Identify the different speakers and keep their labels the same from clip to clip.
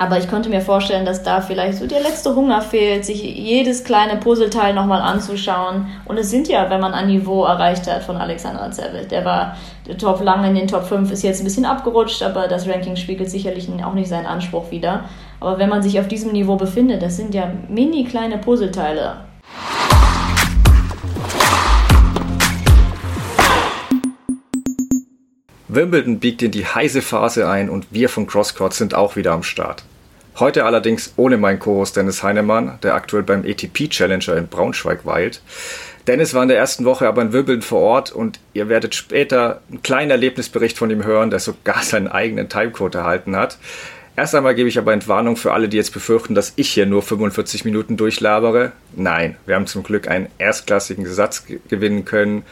Speaker 1: Aber ich konnte mir vorstellen, dass da vielleicht so der letzte Hunger fehlt, sich jedes kleine Puzzleteil nochmal anzuschauen. Und es sind ja, wenn man ein Niveau erreicht hat von Alexander Zervelt. Der war der Top lange in den Top 5, ist jetzt ein bisschen abgerutscht, aber das Ranking spiegelt sicherlich auch nicht seinen Anspruch wider. Aber wenn man sich auf diesem Niveau befindet, das sind ja mini kleine Puzzleteile.
Speaker 2: Wimbledon biegt in die heiße Phase ein und wir von Crosscourt sind auch wieder am Start. Heute allerdings ohne meinen Co-Host Dennis Heinemann, der aktuell beim ATP Challenger in Braunschweig weilt. Dennis war in der ersten Woche aber in Wimbledon vor Ort und ihr werdet später einen kleinen Erlebnisbericht von ihm hören, der sogar seinen eigenen Timecode erhalten hat. Erst einmal gebe ich aber Entwarnung für alle, die jetzt befürchten, dass ich hier nur 45 Minuten durchlabere. Nein, wir haben zum Glück einen erstklassigen Satz gewinnen können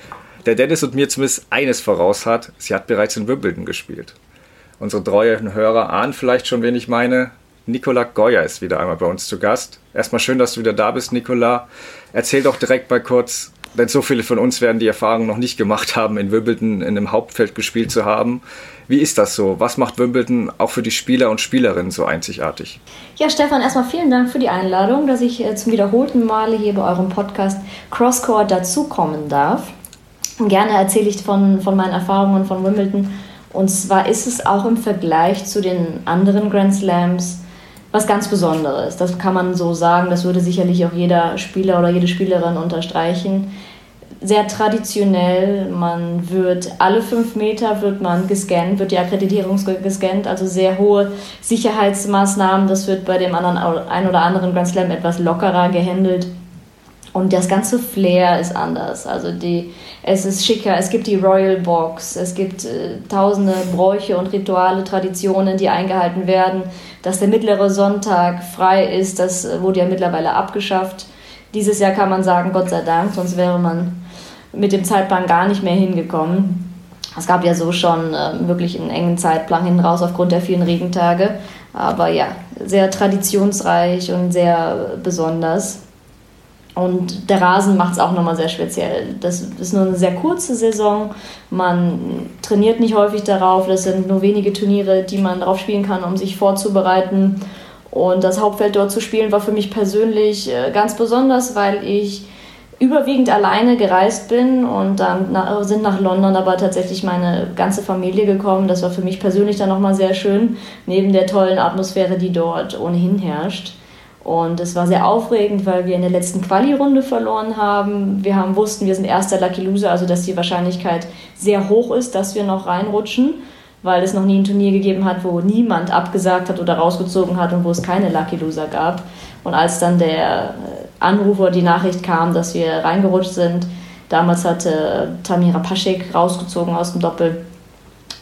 Speaker 2: der Dennis und mir zumindest eines voraus hat, sie hat bereits in Wimbledon gespielt. Unsere treuen Hörer ahnen vielleicht schon, wen ich meine. Nicola Goya ist wieder einmal bei uns zu Gast. Erstmal schön, dass du wieder da bist, Nicola. Erzähl doch direkt mal kurz, denn so viele von uns werden die Erfahrung noch nicht gemacht haben, in Wimbledon in einem Hauptfeld gespielt zu haben. Wie ist das so? Was macht Wimbledon auch für die Spieler und Spielerinnen so einzigartig?
Speaker 1: Ja, Stefan, erstmal vielen Dank für die Einladung, dass ich äh, zum wiederholten Male hier bei eurem Podcast Crosscourt dazukommen darf. Gerne erzähle ich von, von meinen Erfahrungen von Wimbledon. Und zwar ist es auch im Vergleich zu den anderen Grand Slams was ganz Besonderes. Das kann man so sagen. Das würde sicherlich auch jeder Spieler oder jede Spielerin unterstreichen. Sehr traditionell. Man wird alle fünf Meter wird man gescannt, wird die Akkreditierung gescannt. Also sehr hohe Sicherheitsmaßnahmen. Das wird bei dem anderen ein oder anderen Grand Slam etwas lockerer gehandelt. Und das ganze Flair ist anders. Also die, es ist schicker, es gibt die Royal Box, es gibt äh, tausende Bräuche und Rituale, Traditionen, die eingehalten werden. Dass der mittlere Sonntag frei ist, das äh, wurde ja mittlerweile abgeschafft. Dieses Jahr kann man sagen, Gott sei Dank, sonst wäre man mit dem Zeitplan gar nicht mehr hingekommen. Es gab ja so schon äh, wirklich einen engen Zeitplan hin raus aufgrund der vielen Regentage. Aber ja, sehr traditionsreich und sehr besonders. Und der Rasen macht es auch nochmal sehr speziell. Das ist nur eine sehr kurze Saison. Man trainiert nicht häufig darauf. Das sind nur wenige Turniere, die man darauf spielen kann, um sich vorzubereiten. Und das Hauptfeld dort zu spielen war für mich persönlich äh, ganz besonders, weil ich überwiegend alleine gereist bin und dann sind nach London aber tatsächlich meine ganze Familie gekommen. Das war für mich persönlich dann nochmal sehr schön, neben der tollen Atmosphäre, die dort ohnehin herrscht. Und es war sehr aufregend, weil wir in der letzten Quali-Runde verloren haben. Wir haben, wussten, wir sind erster Lucky Loser, also dass die Wahrscheinlichkeit sehr hoch ist, dass wir noch reinrutschen, weil es noch nie ein Turnier gegeben hat, wo niemand abgesagt hat oder rausgezogen hat und wo es keine Lucky Loser gab. Und als dann der Anrufer die Nachricht kam, dass wir reingerutscht sind, damals hatte Tamira Paschek rausgezogen aus dem Doppel.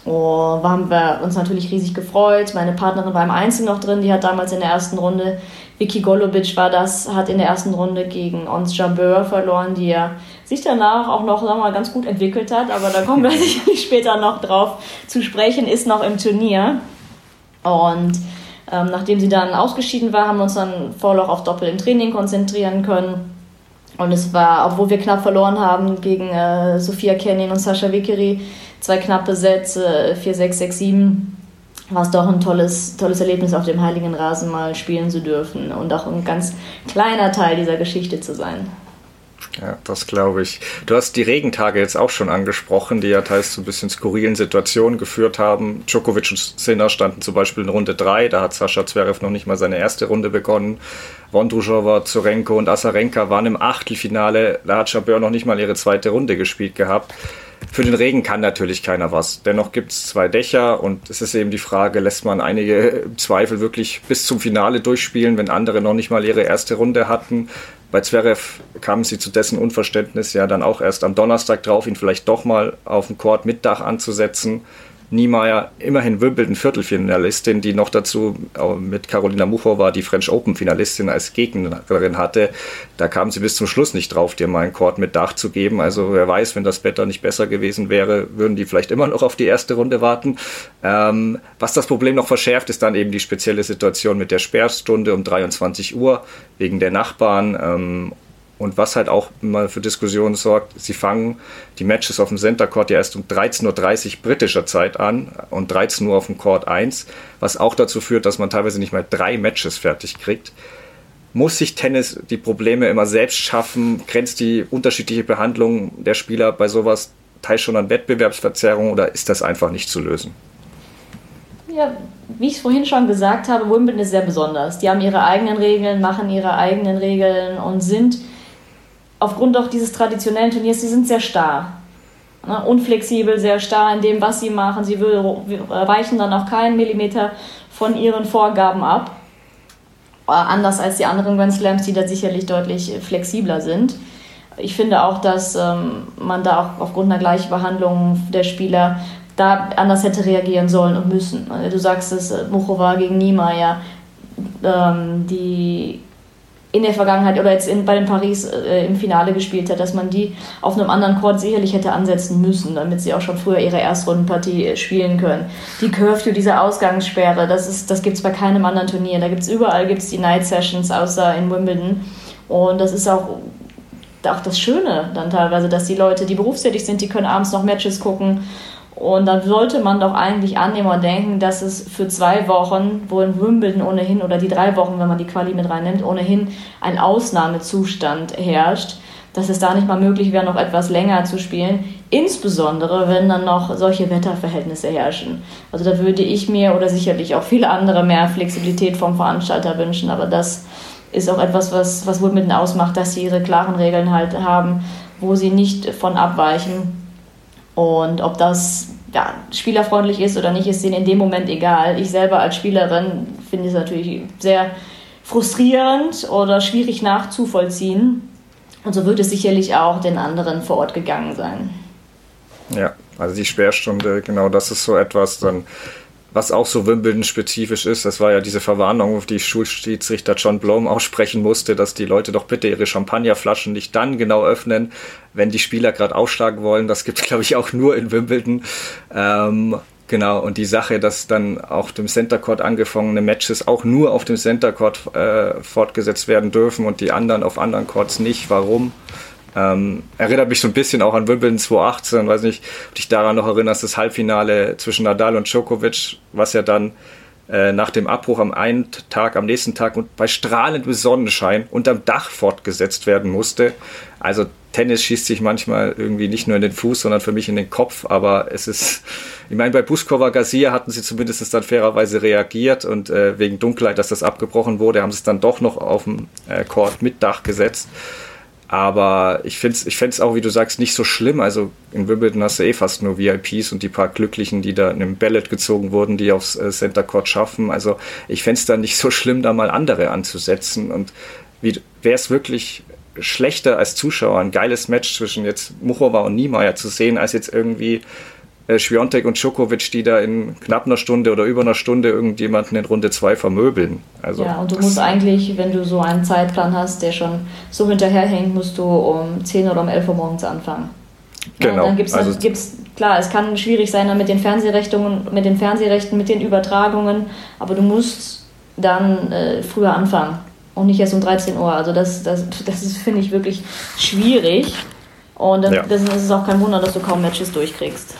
Speaker 1: Oh, haben wir uns natürlich riesig gefreut. Meine Partnerin war im Einzel noch drin, die hat damals in der ersten Runde Vicky Golubic war das, hat in der ersten Runde gegen Ons Jabeur verloren, die ja sich danach auch noch sagen wir mal, ganz gut entwickelt hat, aber da kommen wir sicherlich später noch drauf zu sprechen, ist noch im Turnier. Und ähm, nachdem sie dann ausgeschieden war, haben wir uns dann voll auch auf Doppel im Training konzentrieren können. Und es war, obwohl wir knapp verloren haben gegen äh, Sophia Kenin und Sascha Vickeri, zwei knappe Sätze, 4-6, 6-7, war es doch ein tolles, tolles Erlebnis, auf dem Heiligen Rasen mal spielen zu dürfen und auch ein ganz kleiner Teil dieser Geschichte zu sein.
Speaker 2: Ja, das glaube ich. Du hast die Regentage jetzt auch schon angesprochen, die ja teils zu ein bisschen skurrilen Situationen geführt haben. Djokovic und Sinner standen zum Beispiel in Runde 3, da hat Sascha Zverev noch nicht mal seine erste Runde begonnen. Vondrushova, Zorenko und Asarenka waren im Achtelfinale, da hat Jabeur noch nicht mal ihre zweite Runde gespielt gehabt. Für den Regen kann natürlich keiner was. Dennoch gibt es zwei Dächer und es ist eben die Frage, lässt man einige Zweifel wirklich bis zum Finale durchspielen, wenn andere noch nicht mal ihre erste Runde hatten. Bei Zverev kamen sie zu dessen Unverständnis ja dann auch erst am Donnerstag drauf, ihn vielleicht doch mal auf dem Court mit Dach anzusetzen. Niemeyer immerhin Wimbledon Viertelfinalistin, die noch dazu mit Carolina Muchova die French Open Finalistin als Gegnerin hatte. Da kam sie bis zum Schluss nicht drauf, dir mal einen Court mit Dach zu geben. Also wer weiß, wenn das Wetter nicht besser gewesen wäre, würden die vielleicht immer noch auf die erste Runde warten. Ähm, was das Problem noch verschärft, ist dann eben die spezielle Situation mit der Sperrstunde um 23 Uhr wegen der Nachbarn. Ähm, Und was halt auch mal für Diskussionen sorgt, sie fangen die Matches auf dem Center Court ja erst um 13.30 Uhr britischer Zeit an und 13 Uhr auf dem Court 1, was auch dazu führt, dass man teilweise nicht mal drei Matches fertig kriegt. Muss sich Tennis die Probleme immer selbst schaffen? Grenzt die unterschiedliche Behandlung der Spieler bei sowas teils schon an Wettbewerbsverzerrung oder ist das einfach nicht zu lösen?
Speaker 1: Ja, wie ich es vorhin schon gesagt habe, Wimbledon ist sehr besonders. Die haben ihre eigenen Regeln, machen ihre eigenen Regeln und sind aufgrund auch dieses traditionellen Turniers, sie sind sehr starr. Ne? Unflexibel, sehr starr in dem, was sie machen. Sie weichen dann auch keinen Millimeter von ihren Vorgaben ab. Äh, anders als die anderen Grand Slams, die da sicherlich deutlich flexibler sind. Ich finde auch, dass ähm, man da auch aufgrund einer Gleichbehandlung der Spieler da anders hätte reagieren sollen und müssen. Du sagst es, äh, Muchova gegen Niemeyer, ähm, die in der Vergangenheit oder jetzt in, bei den Paris äh, im Finale gespielt hat, dass man die auf einem anderen Chord sicherlich hätte ansetzen müssen, damit sie auch schon früher ihre Erstrundenpartie äh, spielen können. Die Curfew, diese Ausgangssperre, das, das gibt es bei keinem anderen Turnier. Da gibt es die Night Sessions, außer in Wimbledon. Und das ist auch, auch das Schöne dann teilweise, dass die Leute, die berufstätig sind, die können abends noch Matches gucken und dann sollte man doch eigentlich annehmen und denken, dass es für zwei Wochen, wo in Wimbledon ohnehin, oder die drei Wochen, wenn man die Quali mit reinnimmt, ohnehin ein Ausnahmezustand herrscht, dass es da nicht mal möglich wäre, noch etwas länger zu spielen. Insbesondere, wenn dann noch solche Wetterverhältnisse herrschen. Also da würde ich mir oder sicherlich auch viele andere mehr Flexibilität vom Veranstalter wünschen. Aber das ist auch etwas, was, was Wimbledon ausmacht, dass sie ihre klaren Regeln halt haben, wo sie nicht von abweichen und ob das ja, spielerfreundlich ist oder nicht, ist denen in dem Moment egal. Ich selber als Spielerin finde es natürlich sehr frustrierend oder schwierig nachzuvollziehen. Und so wird es sicherlich auch den anderen vor Ort gegangen sein.
Speaker 2: Ja, also die Sperrstunde, genau das ist so etwas, dann was auch so Wimbledon-spezifisch ist, das war ja diese Verwarnung, auf die Schulschiedsrichter John Blom aussprechen musste, dass die Leute doch bitte ihre Champagnerflaschen nicht dann genau öffnen, wenn die Spieler gerade ausschlagen wollen. Das gibt es, glaube ich, auch nur in Wimbledon. Ähm, genau, und die Sache, dass dann auf dem Center Court angefangene Matches auch nur auf dem Center Court äh, fortgesetzt werden dürfen und die anderen auf anderen Courts nicht. Warum? Ähm, erinnert mich so ein bisschen auch an Wimbledon 2018, weiß nicht, ob dich daran noch erinnerst, das Halbfinale zwischen Nadal und Djokovic, was ja dann äh, nach dem Abbruch am einen Tag, am nächsten Tag und bei strahlendem Sonnenschein unterm Dach fortgesetzt werden musste. Also Tennis schießt sich manchmal irgendwie nicht nur in den Fuß, sondern für mich in den Kopf. Aber es ist, ich meine, bei Buskova Garcia hatten sie zumindest dann fairerweise reagiert und äh, wegen Dunkelheit, dass das abgebrochen wurde, haben sie es dann doch noch auf dem äh, Court mit Dach gesetzt. Aber ich finde es ich find's auch, wie du sagst, nicht so schlimm. Also in Wimbledon hast du eh fast nur VIPs und die paar Glücklichen, die da in einem Ballot gezogen wurden, die aufs äh, Center Court schaffen. Also ich fände es da nicht so schlimm, da mal andere anzusetzen. Und wäre es wirklich schlechter als Zuschauer, ein geiles Match zwischen jetzt Muchova und Niemeyer zu sehen, als jetzt irgendwie äh, Schwiontek und Djokovic, die da in knapp einer Stunde oder über einer Stunde irgendjemanden in Runde 2 vermöbeln.
Speaker 1: Also, ja, und du musst eigentlich, wenn du so einen Zeitplan hast, der schon so hinterherhängt, musst du um 10 oder um 11 Uhr morgens anfangen. Genau. Ja, dann gibt's, also, gibt's, klar, es kann schwierig sein dann mit den Fernsehrechten, mit den Fernsehrechten, mit den Übertragungen, aber du musst dann äh, früher anfangen und nicht erst um 13 Uhr. Also das, das, das ist, finde ich, wirklich schwierig. Und dann, ja. deswegen ist es auch kein Wunder, dass du kaum Matches durchkriegst.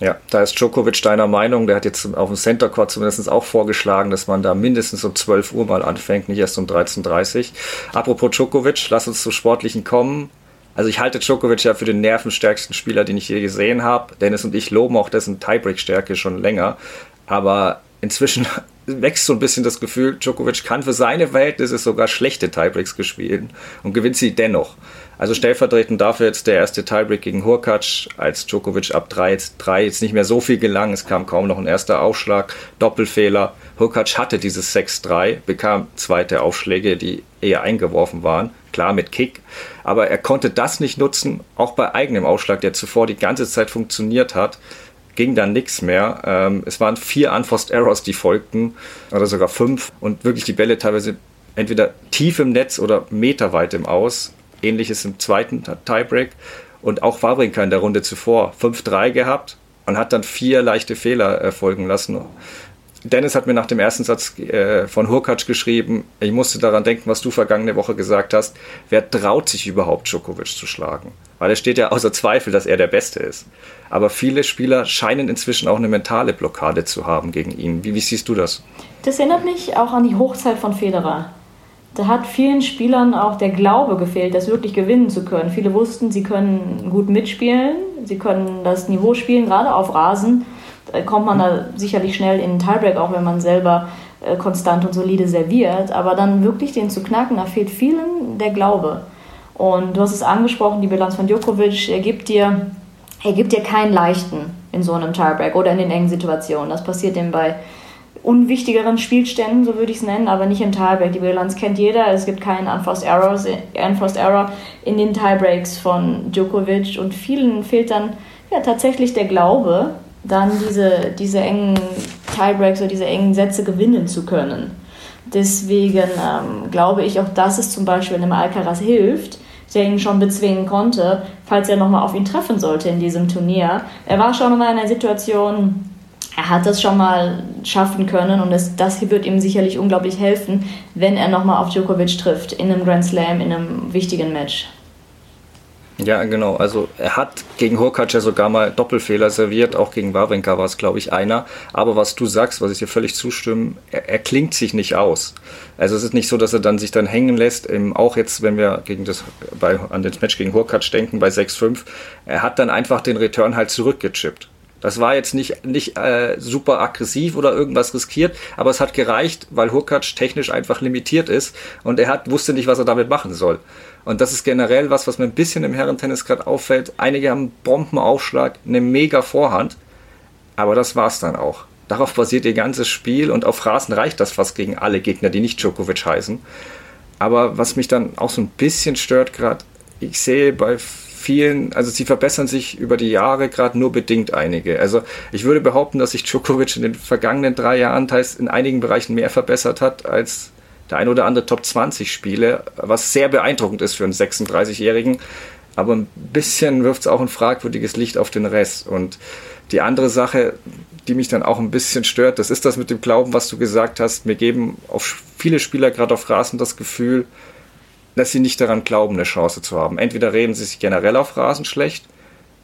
Speaker 2: Ja, da ist Djokovic deiner Meinung. Der hat jetzt auf dem Center Court zumindest auch vorgeschlagen, dass man da mindestens um 12 Uhr mal anfängt, nicht erst um 13.30 Uhr. Apropos Djokovic, lass uns zu Sportlichen kommen. Also ich halte Djokovic ja für den nervenstärksten Spieler, den ich je gesehen habe. Dennis und ich loben auch dessen Tiebreak-Stärke schon länger. Aber inzwischen wächst so ein bisschen das Gefühl, Djokovic kann für seine Verhältnisse sogar schlechte Tiebreaks gespielt und gewinnt sie dennoch. Also stellvertretend dafür jetzt der erste Tiebreak gegen Hurkacz, als Djokovic ab 3 jetzt, 3 jetzt nicht mehr so viel gelang. Es kam kaum noch ein erster Aufschlag, Doppelfehler. Hurkacz hatte dieses 6-3, bekam zweite Aufschläge, die eher eingeworfen waren. Klar mit Kick, aber er konnte das nicht nutzen, auch bei eigenem Aufschlag, der zuvor die ganze Zeit funktioniert hat ging dann nichts mehr. Ähm, es waren vier Unforced Errors, die folgten, oder sogar fünf, und wirklich die Bälle teilweise entweder tief im Netz oder meterweit im Aus. Ähnliches im zweiten Tiebreak. Und auch Wawrinka in der Runde zuvor 5-3 gehabt und hat dann vier leichte Fehler erfolgen lassen. Dennis hat mir nach dem ersten Satz äh, von Hurkacz geschrieben, ich musste daran denken, was du vergangene Woche gesagt hast. Wer traut sich überhaupt, Djokovic zu schlagen? Weil es steht ja außer Zweifel, dass er der Beste ist. Aber viele Spieler scheinen inzwischen auch eine mentale Blockade zu haben gegen ihn. Wie, wie siehst du das?
Speaker 1: Das erinnert mich auch an die Hochzeit von Federer. Da hat vielen Spielern auch der Glaube gefehlt, das wirklich gewinnen zu können. Viele wussten, sie können gut mitspielen, sie können das Niveau spielen, gerade auf Rasen äh, kommt man da sicherlich schnell in den Tiebreak, auch wenn man selber äh, konstant und solide serviert. Aber dann wirklich den zu knacken, da fehlt vielen der Glaube. Und du hast es angesprochen, die Bilanz von Djokovic, er gibt dir, er gibt dir keinen leichten in so einem Tiebreak oder in den engen Situationen. Das passiert ihm bei unwichtigeren Spielständen, so würde ich es nennen, aber nicht im Tiebreak. Die Bilanz kennt jeder. Es gibt keinen Unforced, Errors, Unforced Error in den Tiebreaks von Djokovic und vielen fehlt dann ja, tatsächlich der Glaube, dann diese, diese engen Tiebreaks oder diese engen Sätze gewinnen zu können. Deswegen ähm, glaube ich auch, dass es zum Beispiel einem Alcaraz hilft, der ihn schon bezwingen konnte, falls er nochmal auf ihn treffen sollte in diesem Turnier. Er war schon mal in einer Situation, er hat das schon mal schaffen können und es, das wird ihm sicherlich unglaublich helfen, wenn er nochmal auf Djokovic trifft in einem Grand Slam, in einem wichtigen Match.
Speaker 2: Ja, genau. Also er hat gegen Hurkacz ja sogar mal Doppelfehler serviert, auch gegen Wawrinka war es, glaube ich, einer. Aber was du sagst, was ich dir völlig zustimme, er, er, klingt sich nicht aus. Also es ist nicht so, dass er dann sich dann hängen lässt, im, auch jetzt, wenn wir gegen das, bei, an das Match gegen Hurkacz denken, bei 6-5, er hat dann einfach den Return halt zurückgechippt. Das war jetzt nicht, nicht äh, super aggressiv oder irgendwas riskiert, aber es hat gereicht, weil Hurkacz technisch einfach limitiert ist und er hat, wusste nicht, was er damit machen soll. Und das ist generell was, was mir ein bisschen im Herrentennis gerade auffällt. Einige haben Bombenaufschlag, eine mega Vorhand, aber das war's dann auch. Darauf basiert ihr ganzes Spiel und auf Rasen reicht das fast gegen alle Gegner, die nicht Djokovic heißen. Aber was mich dann auch so ein bisschen stört gerade, ich sehe bei vielen, also sie verbessern sich über die Jahre gerade nur bedingt einige. Also ich würde behaupten, dass sich Djokovic in den vergangenen drei Jahren teils in einigen Bereichen mehr verbessert hat als der ein oder andere Top 20 Spiele, was sehr beeindruckend ist für einen 36-Jährigen. Aber ein bisschen wirft es auch ein fragwürdiges Licht auf den Rest. Und die andere Sache, die mich dann auch ein bisschen stört, das ist das mit dem Glauben, was du gesagt hast. Mir geben auf viele Spieler gerade auf Rasen das Gefühl, dass sie nicht daran glauben, eine Chance zu haben. Entweder reden sie sich generell auf Rasen schlecht,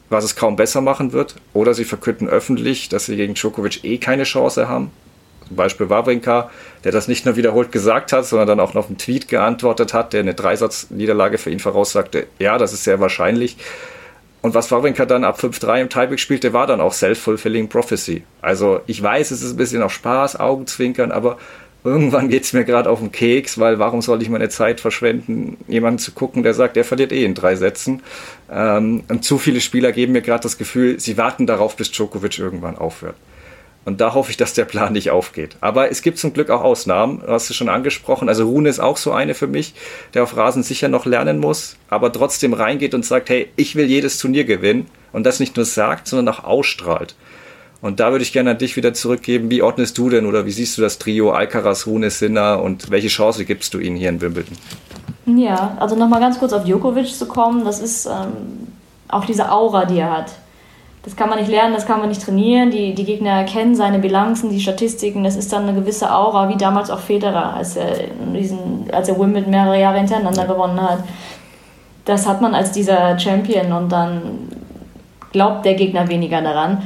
Speaker 2: was es kaum besser machen wird, oder sie verkünden öffentlich, dass sie gegen Djokovic eh keine Chance haben. Zum Beispiel Wawrinka, der das nicht nur wiederholt gesagt hat, sondern dann auch noch einen Tweet geantwortet hat, der eine Dreisatzniederlage für ihn voraussagte. Ja, das ist sehr wahrscheinlich. Und was Wawrinka dann ab 5-3 im Tiebreak spielte, war dann auch Self-Fulfilling Prophecy. Also ich weiß, es ist ein bisschen auf Spaß, Augenzwinkern, aber irgendwann geht es mir gerade auf den Keks, weil warum soll ich meine Zeit verschwenden, jemanden zu gucken, der sagt, er verliert eh in drei Sätzen. Ähm, und zu viele Spieler geben mir gerade das Gefühl, sie warten darauf, bis Djokovic irgendwann aufhört. Und da hoffe ich, dass der Plan nicht aufgeht. Aber es gibt zum Glück auch Ausnahmen. Du hast es schon angesprochen. Also Rune ist auch so eine für mich, der auf Rasen sicher noch lernen muss, aber trotzdem reingeht und sagt, hey, ich will jedes Turnier gewinnen. Und das nicht nur sagt, sondern auch ausstrahlt. Und da würde ich gerne an dich wieder zurückgeben. Wie ordnest du denn oder wie siehst du das Trio Alcaraz, Rune, Sinner und welche Chance gibst du ihnen hier in Wimbledon?
Speaker 1: Ja, also nochmal ganz kurz auf Djokovic zu kommen. Das ist ähm, auch diese Aura, die er hat. Das kann man nicht lernen, das kann man nicht trainieren. Die, die Gegner kennen seine Bilanzen, die Statistiken. Das ist dann eine gewisse Aura, wie damals auch Federer, als er, diesen, als er Wimbledon mehrere Jahre hintereinander gewonnen hat. Das hat man als dieser Champion und dann glaubt der Gegner weniger daran.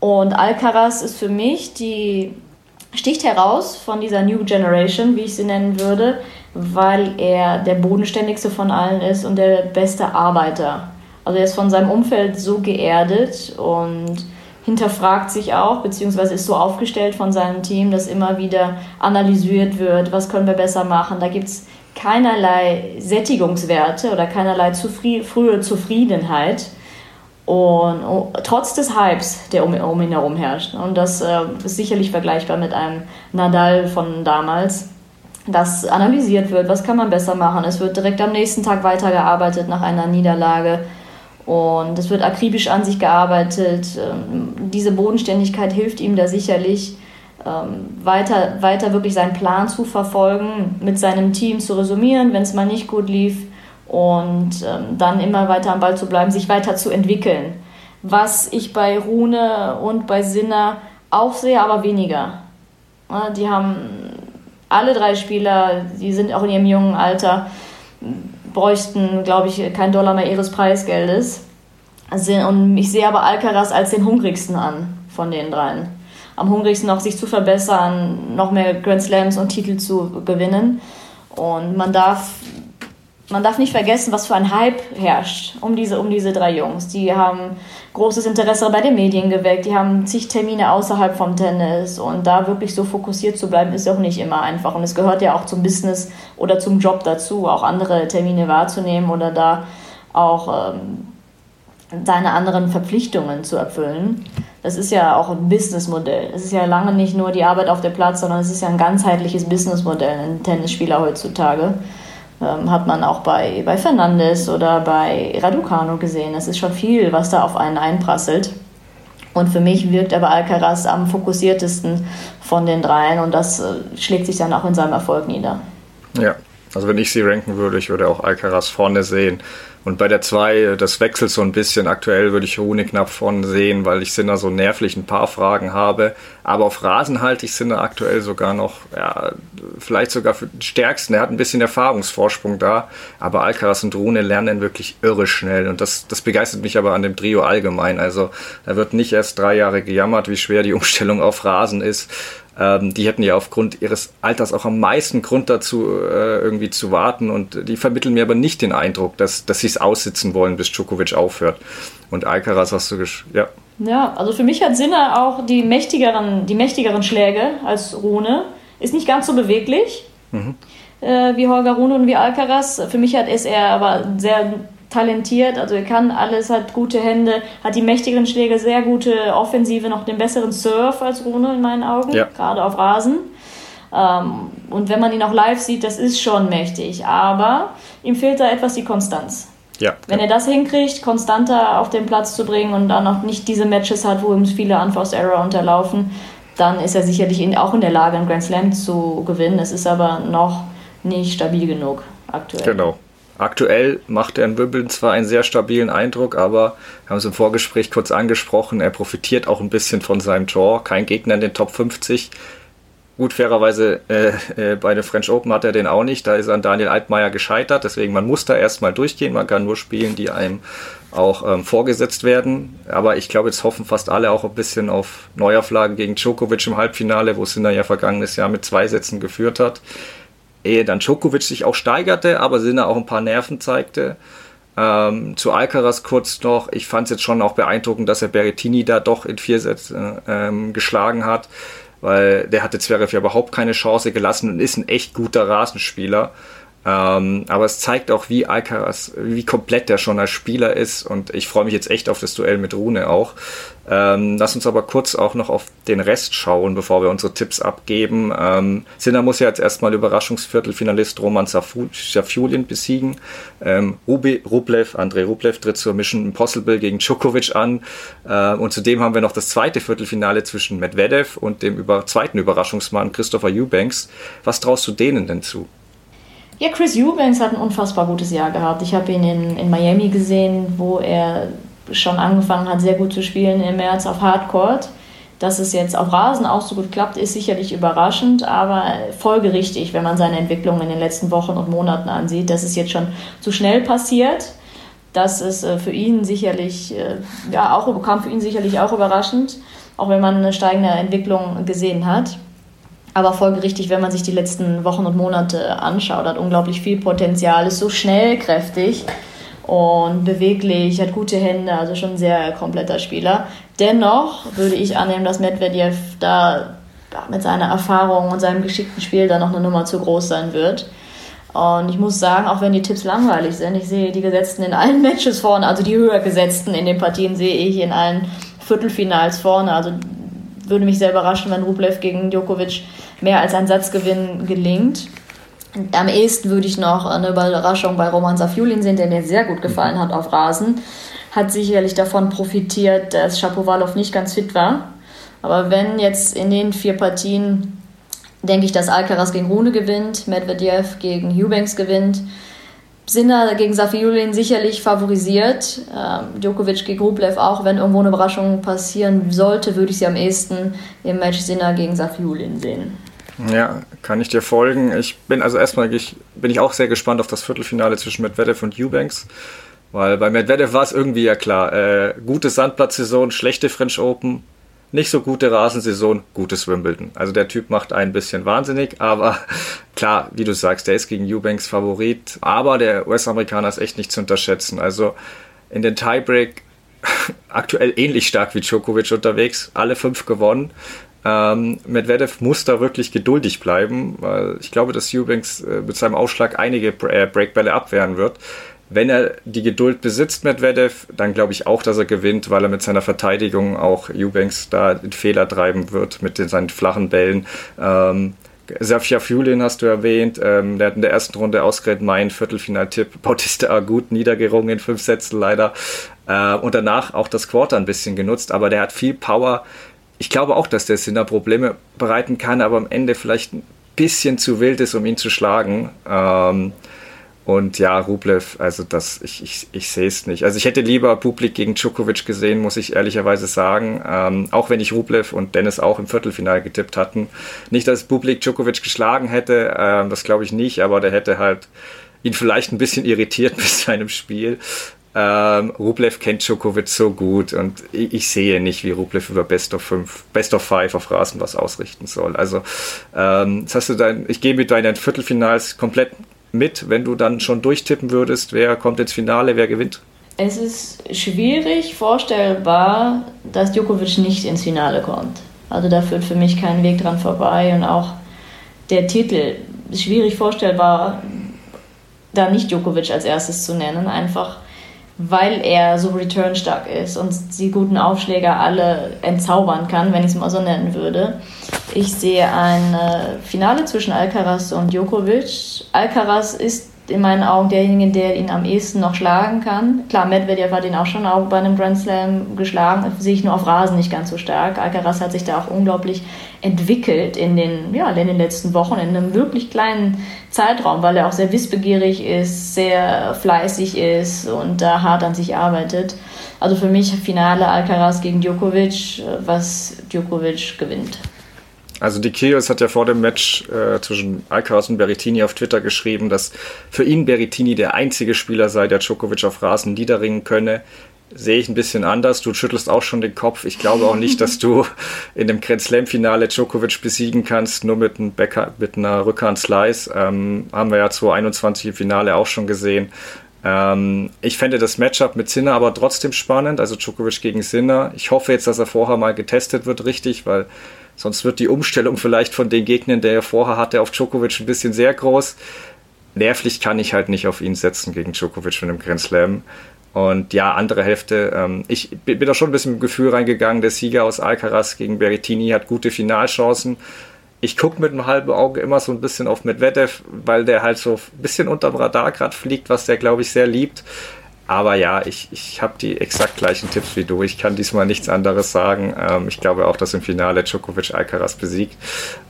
Speaker 1: Und Alcaraz ist für mich die sticht heraus von dieser New Generation, wie ich sie nennen würde, weil er der bodenständigste von allen ist und der beste Arbeiter. Also er ist von seinem Umfeld so geerdet und hinterfragt sich auch, beziehungsweise ist so aufgestellt von seinem Team, dass immer wieder analysiert wird, was können wir besser machen. Da gibt es keinerlei Sättigungswerte oder keinerlei zufri frühe Zufriedenheit und oh, trotz des Hypes, der um, um ihn herum herrscht. Und das äh, ist sicherlich vergleichbar mit einem Nadal von damals, dass analysiert wird, was kann man besser machen. Es wird direkt am nächsten Tag weitergearbeitet nach einer Niederlage. Und es wird akribisch an sich gearbeitet. Ähm, diese Bodenständigkeit hilft ihm da sicherlich, ähm, weiter, weiter wirklich seinen Plan zu verfolgen, mit seinem Team zu resümieren, wenn es mal nicht gut lief und ähm, dann immer weiter am Ball zu bleiben, sich weiter zu entwickeln. Was ich bei Rune und bei Sinner auch sehe, aber weniger. Die haben alle drei Spieler, die sind auch in ihrem jungen Alter, bräuchten, glaube ich, kein Dollar mehr ihres Preisgeldes. Und ich sehe aber Alcaraz als den hungrigsten an von den dreien. Am hungrigsten noch sich zu verbessern, noch mehr Grand Slams und Titel zu gewinnen. Und man darf man darf nicht vergessen, was für ein Hype herrscht um diese, um diese drei Jungs. Die haben großes Interesse bei den Medien geweckt, die haben zig Termine außerhalb vom Tennis und da wirklich so fokussiert zu bleiben, ist auch nicht immer einfach. Und es gehört ja auch zum Business oder zum Job dazu, auch andere Termine wahrzunehmen oder da auch ähm, deine anderen Verpflichtungen zu erfüllen. Das ist ja auch ein Businessmodell. Es ist ja lange nicht nur die Arbeit auf dem Platz, sondern es ist ja ein ganzheitliches Businessmodell, ein Tennisspieler heutzutage ähm, hat man auch bei, bei Fernandes oder bei Raducano gesehen. Es ist schon viel, was da auf einen einprasselt. Und für mich wirkt aber Alcaraz am fokussiertesten von den dreien und das äh, schlägt sich dann auch in seinem Erfolg nieder.
Speaker 2: Ja, also wenn ich sie ranken würde, ich würde auch Alcaraz vorne sehen. Und bei der 2, das wechselt so ein bisschen. Aktuell würde ich Rune knapp vorne sehen, weil ich Sinner so nervlich ein paar Fragen habe. Aber auf Rasen halte ich Sinner aktuell sogar noch, ja, vielleicht sogar für den stärksten. Er hat ein bisschen Erfahrungsvorsprung da. Aber Alcaraz und Rune lernen wirklich irre schnell. Und das, das begeistert mich aber an dem Trio allgemein. Also da wird nicht erst drei Jahre gejammert, wie schwer die Umstellung auf Rasen ist. Ähm, die hätten ja aufgrund ihres Alters auch am meisten Grund dazu, äh, irgendwie zu warten. Und die vermitteln mir aber nicht den Eindruck, dass, dass sie es aussitzen wollen, bis Djokovic aufhört. Und Alcaraz hast du gesch ja.
Speaker 1: Ja, also für mich hat Sinner auch die mächtigeren, die mächtigeren Schläge als Rune. Ist nicht ganz so beweglich mhm. äh, wie Holger Rune und wie Alcaraz. Für mich hat es er aber sehr talentiert, also er kann alles, hat gute Hände, hat die mächtigeren Schläge, sehr gute Offensive, noch den besseren Surf als Rune in meinen Augen, ja. gerade auf Rasen. Ähm, und wenn man ihn auch live sieht, das ist schon mächtig, aber ihm fehlt da etwas die Konstanz. Ja, Wenn er das hinkriegt, konstanter auf den Platz zu bringen und dann auch nicht diese Matches hat, wo ihm viele Unforced Error unterlaufen, dann ist er sicherlich in, auch in der Lage, einen Grand Slam zu gewinnen. Es ist aber noch nicht stabil genug aktuell.
Speaker 2: Genau. Aktuell macht er in Wimbledon zwar einen sehr stabilen Eindruck, aber wir haben es im Vorgespräch kurz angesprochen, er profitiert auch ein bisschen von seinem Tor. Kein Gegner in den Top 50. Gut, fairerweise äh, äh, bei den French Open hat er den auch nicht. Da ist er an Daniel Altmaier gescheitert. Deswegen, man muss da erstmal durchgehen. Man kann nur spielen, die einem auch ähm, vorgesetzt werden. Aber ich glaube, jetzt hoffen fast alle auch ein bisschen auf Neuauflagen gegen Djokovic im Halbfinale, wo Sinner ja vergangenes Jahr mit zwei Sätzen geführt hat ehe dann Djokovic sich auch steigerte, aber Sinner auch ein paar Nerven zeigte. Ähm, zu Alcaraz kurz noch, ich fand es jetzt schon auch beeindruckend, dass er Berrettini da doch in vier Sätzen ähm, geschlagen hat, weil der hatte Zverev ja überhaupt keine Chance gelassen und ist ein echt guter Rasenspieler. Ähm, aber es zeigt auch, wie Alcaraz, wie komplett der schon als Spieler ist und ich freue mich jetzt echt auf das Duell mit Rune auch. Ähm, lass uns aber kurz auch noch auf den Rest schauen, bevor wir unsere Tipps abgeben. Ähm, Sinner muss ja jetzt erstmal Überraschungsviertelfinalist Roman Safulin besiegen. Ähm, Rubi, Rublev, Andrei Rublev tritt zur Mission Impossible gegen Djokovic an. Äh, und zudem haben wir noch das zweite Viertelfinale zwischen Medvedev und dem über, zweiten Überraschungsmann Christopher Eubanks. Was traust du denen denn zu?
Speaker 1: Ja, Chris Eubanks hat ein unfassbar gutes Jahr gehabt. Ich habe ihn in, in Miami gesehen, wo er schon angefangen hat, sehr gut zu spielen im März auf Hardcourt. Dass es jetzt auf Rasen auch so gut klappt, ist sicherlich überraschend, aber folgerichtig, wenn man seine Entwicklung in den letzten Wochen und Monaten ansieht. Das ist jetzt schon zu schnell passiert. Das ist äh, für ihn sicherlich, äh, ja, auch, kam für ihn sicherlich auch überraschend, auch wenn man eine steigende Entwicklung gesehen hat. Aber folgerichtig, wenn man sich die letzten Wochen und Monate anschaut, hat unglaublich viel Potenzial, ist so schnellkräftig und beweglich, hat gute Hände, also schon ein sehr kompletter Spieler. Dennoch würde ich annehmen, dass Medvedev da mit seiner Erfahrung und seinem geschickten Spiel da noch eine Nummer zu groß sein wird. Und ich muss sagen, auch wenn die Tipps langweilig sind, ich sehe die Gesetzten in allen Matches vorne, also die höher gesetzten in den Partien sehe ich in allen Viertelfinals vorne. Also würde mich sehr überraschen, wenn Rublev gegen Djokovic mehr als ein Satzgewinn gelingt. Am ehesten würde ich noch eine Überraschung bei Roman Safjulin sehen, der mir sehr gut gefallen hat auf Rasen. Hat sicherlich davon profitiert, dass Shapovalov nicht ganz fit war. Aber wenn jetzt in den vier Partien, denke ich, dass Alcaraz gegen Rune gewinnt, Medvedev gegen Eubanks gewinnt, Sinner gegen Safiulin sicherlich favorisiert. Ähm, Djokovic gegen Rublev auch. Wenn irgendwo eine Überraschung passieren sollte, würde ich sie am ehesten im Match Sinner gegen Safiulin sehen.
Speaker 2: Ja, kann ich dir folgen. Ich bin also erstmal ich, bin ich auch sehr gespannt auf das Viertelfinale zwischen Medvedev und Eubanks. Weil bei Medvedev war es irgendwie ja klar. Äh, gute Sandplatzsaison, schlechte French Open, nicht so gute Rasensaison, gutes Wimbledon. Also der Typ macht ein bisschen wahnsinnig, aber klar, wie du sagst, der ist gegen Eubanks Favorit. Aber der US-Amerikaner ist echt nicht zu unterschätzen. Also in den Tiebreak aktuell ähnlich stark wie Djokovic unterwegs, alle fünf gewonnen. Ähm, Medvedev muss da wirklich geduldig bleiben, weil ich glaube, dass Eubanks äh, mit seinem Ausschlag einige äh, Breakbälle abwehren wird. Wenn er die Geduld besitzt, Medvedev, dann glaube ich auch, dass er gewinnt, weil er mit seiner Verteidigung auch Eubanks da den Fehler treiben wird mit den, seinen flachen Bällen. Ähm, Safia Fulin hast du erwähnt, ähm, der hat in der ersten Runde ausgerechnet meinen Viertelfinaltipp Bautista Agut niedergerungen in fünf Sätzen leider äh, und danach auch das Quarter ein bisschen genutzt, aber der hat viel Power, ich glaube auch, dass der Sinner Probleme bereiten kann, aber am Ende vielleicht ein bisschen zu wild ist, um ihn zu schlagen. Ähm, und ja, Rublev, also das, ich, ich, ich sehe es nicht. Also ich hätte lieber Publik gegen Djokovic gesehen, muss ich ehrlicherweise sagen. Ähm, auch wenn ich Rublev und Dennis auch im Viertelfinale getippt hatten. Nicht, dass Publik Djokovic geschlagen hätte, ähm, das glaube ich nicht, aber der hätte halt ihn vielleicht ein bisschen irritiert mit seinem Spiel. Ähm, Rublev kennt Djokovic so gut und ich, ich, sehe nicht, wie Rublev über Best of 5, Best of 5 auf Rasen was ausrichten soll. Also, ähm, hast du dein, ich gehe mit deinen Viertelfinals komplett mit, wenn du dann schon durchtippen würdest, wer kommt ins Finale, wer gewinnt?
Speaker 1: Es ist schwierig vorstellbar, dass Djokovic nicht ins Finale kommt. Also da führt für mich kein Weg dran vorbei und auch der Titel ist schwierig vorstellbar, da nicht Djokovic als erstes zu nennen, einfach weil er so returnstark ist und die guten Aufschläger alle entzaubern kann, wenn ich es mal so nennen würde. Ich sehe ein äh, Finale zwischen Alcaraz und Djokovic. Alcaraz ist in meinen Augen derjenige, der ihn am ehesten noch schlagen kann. Klar, Medvedev hat ihn auch schon auch bei einem Grand Slam geschlagen, sehe ich nur auf Rasen nicht ganz so stark. Alcaraz hat sich da auch unglaublich entwickelt in den, ja, in den letzten Wochen, in einem wirklich kleinen Zeitraum, weil er auch sehr wissbegierig ist, sehr fleißig ist und da hart an sich arbeitet. Also für mich Finale Alcaraz gegen Djokovic, was Djokovic gewinnt.
Speaker 2: Also die Kyrgios hat ja vor dem Match äh, zwischen Alcaraz und Berrettini auf Twitter geschrieben, dass für ihn Berrettini der einzige Spieler sei, der Djokovic auf Rasen niederringen könne. Sehe ich ein bisschen anders. Du schüttelst auch schon den Kopf. Ich glaube auch nicht, dass du in dem Grand Slam-Finale Djokovic besiegen kannst, nur mit, einem Backer, mit einer Rückhand-Slice. Ähm, haben wir ja 2021 im Finale auch schon gesehen. Ähm, ich fände das Matchup mit Sinner aber trotzdem spannend, also Djokovic gegen Sinner. Ich hoffe jetzt, dass er vorher mal getestet wird, richtig, weil Sonst wird die Umstellung vielleicht von den Gegnern, der er vorher hatte, auf Djokovic ein bisschen sehr groß. Nervlich kann ich halt nicht auf ihn setzen gegen Djokovic mit einem Grand Slam. Und ja, andere Hälfte. Ähm, ich bin da schon ein bisschen mit dem Gefühl reingegangen, der Sieger aus Alcaraz gegen Berrettini hat gute Finalchancen. Ich gucke mit einem halben Auge immer so ein bisschen auf Medvedev, weil der halt so ein bisschen unterm Radar gerade fliegt, was der, glaube ich, sehr liebt. Aber ja, ich, ich habe die exakt gleichen Tipps wie du. Ich kann diesmal nichts anderes sagen. Ähm, ich glaube auch, dass im Finale Djokovic Alcaraz besiegt.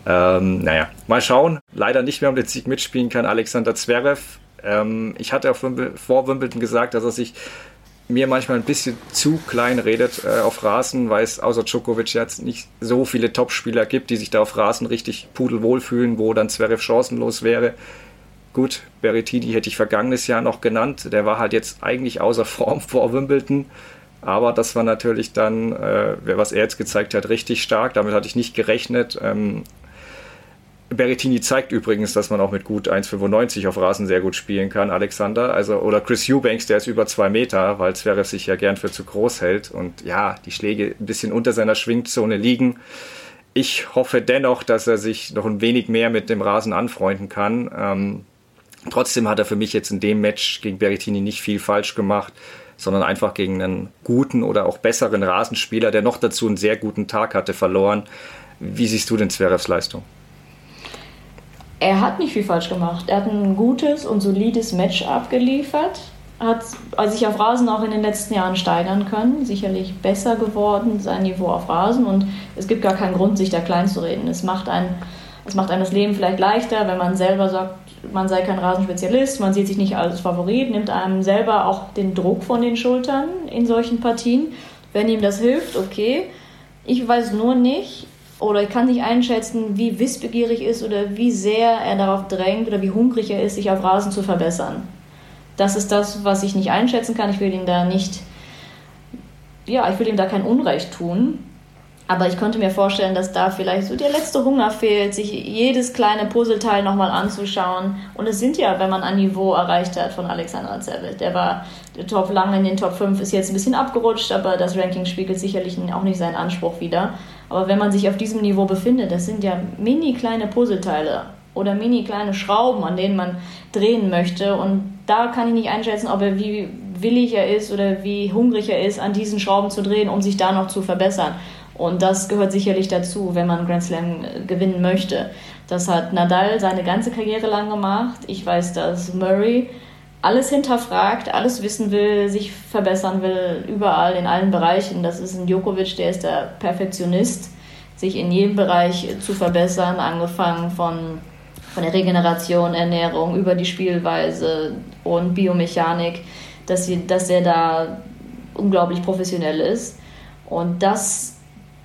Speaker 2: Ähm, naja, mal schauen. Leider nicht mehr um den Sieg mitspielen kann Alexander Zverev. Ähm, ich hatte auf vor Wimbledon gesagt, dass er sich mir manchmal ein bisschen zu klein redet äh, auf Rasen, weil es außer Djokovic jetzt nicht so viele Topspieler gibt, die sich da auf Rasen richtig pudelwohl fühlen, wo dann Zverev chancenlos wäre. Gut, Berrettini hätte ich vergangenes Jahr noch genannt. Der war halt jetzt eigentlich außer Form vor Wimbledon. Aber das war natürlich dann, äh, was er jetzt gezeigt hat, richtig stark. Damit hatte ich nicht gerechnet. Ähm, Berrettini zeigt übrigens, dass man auch mit gut 1,95 auf Rasen sehr gut spielen kann, Alexander. Also, oder Chris Eubanks, der ist über zwei Meter, weil Zverev sich ja gern für zu groß hält. Und ja, die Schläge ein bisschen unter seiner Schwingzone liegen. Ich hoffe dennoch, dass er sich noch ein wenig mehr mit dem Rasen anfreunden kann. Ähm, Trotzdem hat er für mich jetzt in dem Match gegen Berrettini nicht viel falsch gemacht, sondern einfach gegen einen guten oder auch besseren Rasenspieler, der noch dazu einen sehr guten Tag hatte, verloren. Wie siehst du denn Zverevs Leistung?
Speaker 1: Er hat nicht viel falsch gemacht. Er hat ein gutes und solides Match abgeliefert, hat sich auf Rasen auch in den letzten Jahren steigern können, sicherlich besser geworden, sein Niveau auf Rasen und es gibt gar keinen Grund, sich da klein zu reden. Es macht ein es macht einem das Leben vielleicht leichter, wenn man selber sagt, man sei kein Rasenspezialist, man sieht sich nicht als Favorit, nimmt einem selber auch den Druck von den Schultern in solchen Partien. Wenn ihm das hilft, okay. Ich weiß nur nicht, oder ich kann nicht einschätzen, wie wissbegierig ist oder wie sehr er darauf drängt oder wie hungrig er ist, sich auf Rasen zu verbessern. Das ist das, was ich nicht einschätzen kann. Ich will ihn da nicht, ja, ich will ihm da kein Unrecht tun. Aber ich könnte mir vorstellen, dass da vielleicht so der letzte Hunger fehlt, sich jedes kleine Puzzleteil nochmal anzuschauen. Und es sind ja, wenn man ein Niveau erreicht hat von Alexander Zervelt. Der war Top lange in den Top 5, ist jetzt ein bisschen abgerutscht, aber das Ranking spiegelt sicherlich auch nicht seinen Anspruch wider. Aber wenn man sich auf diesem Niveau befindet, das sind ja mini kleine Puzzleteile oder mini kleine Schrauben, an denen man drehen möchte. Und da kann ich nicht einschätzen, ob er wie willig er ist oder wie hungrig er ist, an diesen Schrauben zu drehen, um sich da noch zu verbessern. Und das gehört sicherlich dazu, wenn man Grand Slam äh, gewinnen möchte. Das hat Nadal seine ganze Karriere lang gemacht. Ich weiß, dass Murray alles hinterfragt, alles wissen will, sich verbessern will, überall in allen Bereichen. Das ist ein Djokovic, der ist der Perfektionist, sich in jedem Bereich zu verbessern, angefangen von, von der Regeneration, Ernährung, über die Spielweise und Biomechanik, dass, sie, dass er da unglaublich professionell ist. Und das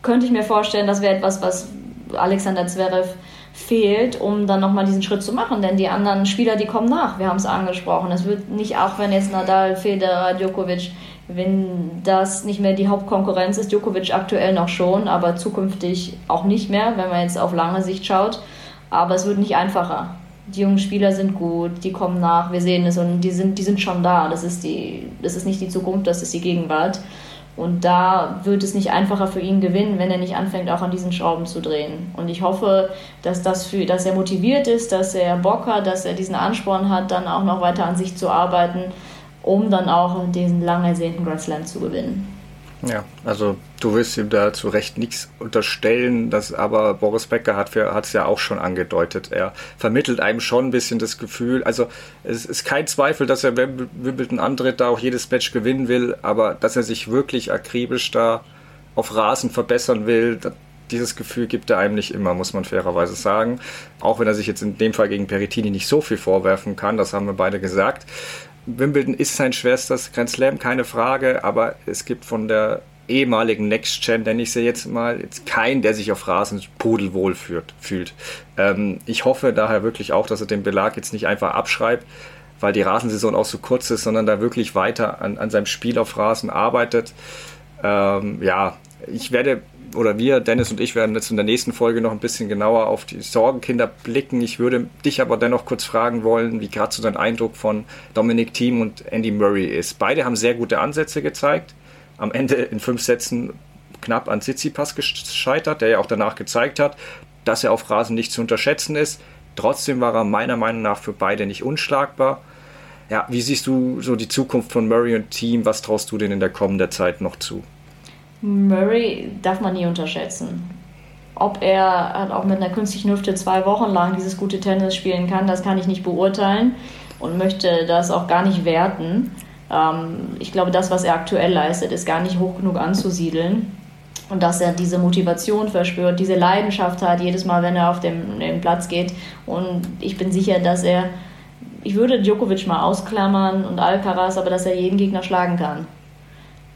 Speaker 1: könnte ich mir vorstellen, das wäre etwas, was Alexander Zverev fehlt, um dann nochmal diesen Schritt zu machen. Denn die anderen Spieler, die kommen nach. Wir haben es angesprochen. Es wird nicht, auch wenn jetzt Nadal, Federer, Djokovic, wenn das nicht mehr die Hauptkonkurrenz ist, Djokovic aktuell noch schon, aber zukünftig auch nicht mehr, wenn man jetzt auf lange Sicht schaut. Aber es wird nicht einfacher. Die jungen Spieler sind gut, die kommen nach, wir sehen es und die sind, die sind schon da. Das ist, die, das ist nicht die Zukunft, das ist die Gegenwart. Und da wird es nicht einfacher für ihn gewinnen, wenn er nicht anfängt, auch an diesen Schrauben zu drehen. Und ich hoffe, dass, das für, dass er motiviert ist, dass er Bock hat, dass er diesen Ansporn hat, dann auch noch weiter an sich zu arbeiten, um dann auch diesen lang ersehnten Grand Slam zu gewinnen.
Speaker 2: Ja, also du willst ihm da zu Recht nichts unterstellen, das aber Boris Becker hat es ja auch schon angedeutet. Er vermittelt einem schon ein bisschen das Gefühl, also es ist kein Zweifel, dass er Wimbledon antritt, da auch jedes Match gewinnen will, aber dass er sich wirklich akribisch da auf Rasen verbessern will, dieses Gefühl gibt er einem nicht immer, muss man fairerweise sagen. Auch wenn er sich jetzt in dem Fall gegen Peritini nicht so viel vorwerfen kann, das haben wir beide gesagt. Wimbledon ist sein schwerstes Grand Slam, keine Frage, aber es gibt von der ehemaligen Next Gen, nenne ich sie jetzt mal, jetzt keinen, der sich auf Rasen pudelwohl fühlt. fühlt. Ähm, ich hoffe daher wirklich auch, dass er den Belag jetzt nicht einfach abschreibt, weil die Rasensaison auch so kurz ist, sondern da wirklich weiter an, an seinem Spiel auf Rasen arbeitet. Ähm, ja, ich werde oder wir, Dennis und ich, werden jetzt in der nächsten Folge noch ein bisschen genauer auf die Sorgenkinder blicken. Ich würde dich aber dennoch kurz fragen wollen, wie gerade so dein Eindruck von Dominic Thiem und Andy Murray ist. Beide haben sehr gute Ansätze gezeigt. Am Ende in fünf Sätzen knapp an Tsitsipas gescheitert, der ja auch danach gezeigt hat, dass er auf Rasen nicht zu unterschätzen ist. Trotzdem war er meiner Meinung nach für beide nicht unschlagbar. Ja, wie siehst du so die Zukunft von Murray und Team? Was traust du denn in der kommenden Zeit noch zu?
Speaker 1: Murray darf man nie unterschätzen. Ob er halt auch mit einer künstlichen Hüfte zwei Wochen lang dieses gute Tennis spielen kann, das kann ich nicht beurteilen und möchte das auch gar nicht werten. Ähm, ich glaube, das, was er aktuell leistet, ist gar nicht hoch genug anzusiedeln. Und dass er diese Motivation verspürt, diese Leidenschaft hat, jedes Mal, wenn er auf dem, dem Platz geht. Und ich bin sicher, dass er, ich würde Djokovic mal ausklammern und Alcaraz, aber dass er jeden Gegner schlagen kann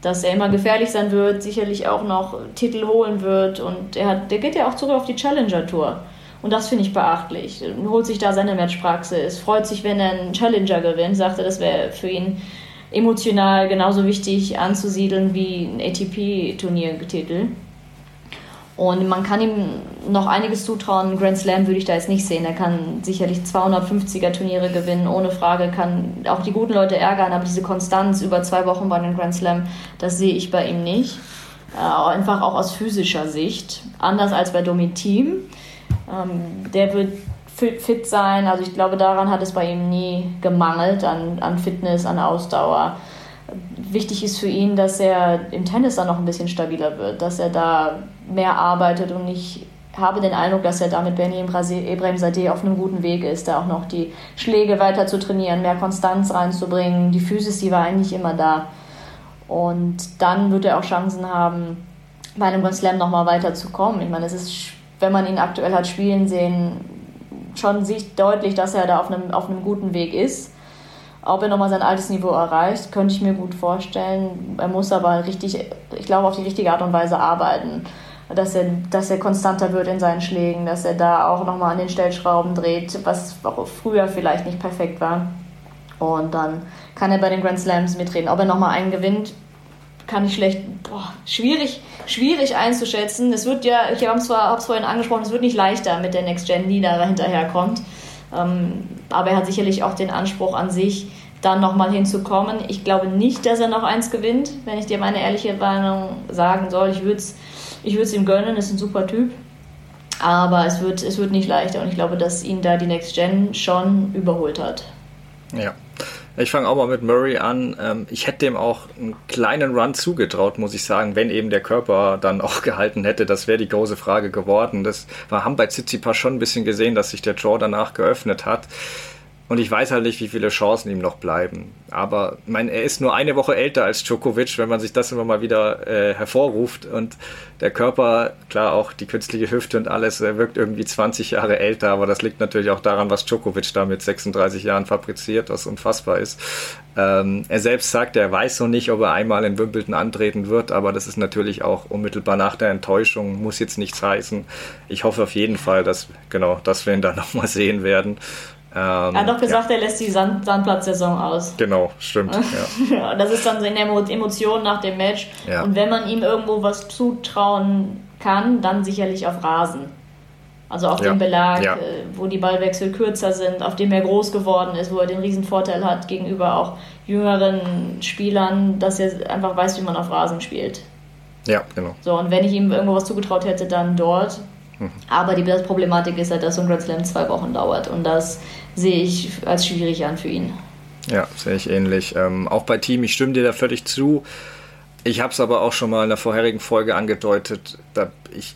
Speaker 1: dass er immer gefährlich sein wird, sicherlich auch noch Titel holen wird und er hat, der geht ja auch zurück auf die Challenger Tour. Und das finde ich beachtlich. Er holt sich da seine Matchpraxis, freut sich, wenn er einen Challenger gewinnt, sagte, das wäre für ihn emotional genauso wichtig anzusiedeln wie ein ATP-Turniertitel. Und man kann ihm noch einiges zutrauen. Grand Slam würde ich da jetzt nicht sehen. Er kann sicherlich 250er Turniere gewinnen, ohne Frage. Kann auch die guten Leute ärgern, aber diese Konstanz über zwei Wochen bei einem Grand Slam, das sehe ich bei ihm nicht. Äh, einfach auch aus physischer Sicht. Anders als bei Domi Team. Ähm, der wird fit sein. Also ich glaube, daran hat es bei ihm nie gemangelt, an, an Fitness, an Ausdauer wichtig ist für ihn, dass er im Tennis dann noch ein bisschen stabiler wird, dass er da mehr arbeitet und ich habe den Eindruck, dass er da mit Benny Ibrahim Sadeh auf einem guten Weg ist, da auch noch die Schläge weiter zu trainieren, mehr Konstanz reinzubringen. Die Physis, die war eigentlich immer da. Und dann wird er auch Chancen haben, bei einem Grand Slam nochmal weiterzukommen. Ich meine, es ist, wenn man ihn aktuell hat spielen sehen, schon sieht deutlich, dass er da auf einem, auf einem guten Weg ist. Ob er nochmal sein altes Niveau erreicht, könnte ich mir gut vorstellen. Er muss aber richtig, ich glaube, auf die richtige Art und Weise arbeiten. Dass er, dass er konstanter wird in seinen Schlägen, dass er da auch nochmal an den Stellschrauben dreht, was auch früher vielleicht nicht perfekt war. Und dann kann er bei den Grand Slams mitreden. Ob er nochmal einen gewinnt, kann ich schlecht, boah, schwierig, schwierig einzuschätzen. Es wird ja, ich habe es vorhin angesprochen, es wird nicht leichter mit der Next Gen, die da hinterherkommt. Ähm, aber er hat sicherlich auch den Anspruch an sich, dann nochmal hinzukommen. Ich glaube nicht, dass er noch eins gewinnt, wenn ich dir meine ehrliche Meinung sagen soll. Ich würde es ich ihm gönnen, ist ein super Typ. Aber es wird, es wird nicht leichter und ich glaube, dass ihn da die Next Gen schon überholt hat.
Speaker 2: Ja. Ich fange auch mal mit Murray an. Ähm, ich hätte dem auch einen kleinen Run zugetraut, muss ich sagen, wenn eben der Körper dann auch gehalten hätte. Das wäre die große Frage geworden. Das, wir haben bei Tsitsipas schon ein bisschen gesehen, dass sich der Draw danach geöffnet hat. Und ich weiß halt nicht, wie viele Chancen ihm noch bleiben. Aber mein, er ist nur eine Woche älter als Djokovic, wenn man sich das immer mal wieder äh, hervorruft. Und der Körper, klar auch die künstliche Hüfte und alles, er wirkt irgendwie 20 Jahre älter. Aber das liegt natürlich auch daran, was Djokovic da mit 36 Jahren fabriziert, was unfassbar ist. Ähm, er selbst sagt, er weiß noch nicht, ob er einmal in Wimbledon antreten wird. Aber das ist natürlich auch unmittelbar nach der Enttäuschung, muss jetzt nichts heißen. Ich hoffe auf jeden Fall, dass, genau, dass wir ihn da nochmal sehen werden.
Speaker 1: Ähm, er hat doch gesagt, ja. er lässt die Sand Sandplatzsaison aus.
Speaker 2: Genau, stimmt.
Speaker 1: Ja. das ist dann so in der Emotion nach dem Match. Ja. Und wenn man ihm irgendwo was zutrauen kann, dann sicherlich auf Rasen. Also auf dem Belag, äh, wo die Ballwechsel kürzer sind, auf dem er groß geworden ist, wo er den riesen Vorteil hat gegenüber auch jüngeren Spielern, dass er einfach weiß, wie man auf Rasen spielt.
Speaker 2: Ja, genau.
Speaker 1: So, und wenn ich ihm irgendwo was zugetraut hätte, dann dort. Aber die Problematik ist halt, dass so ein Grand Slam zwei Wochen dauert und das sehe ich als schwierig an für ihn.
Speaker 2: Ja, sehe ich ähnlich. Ähm, auch bei Team, ich stimme dir da völlig zu. Ich habe es aber auch schon mal in der vorherigen Folge angedeutet. Da ich,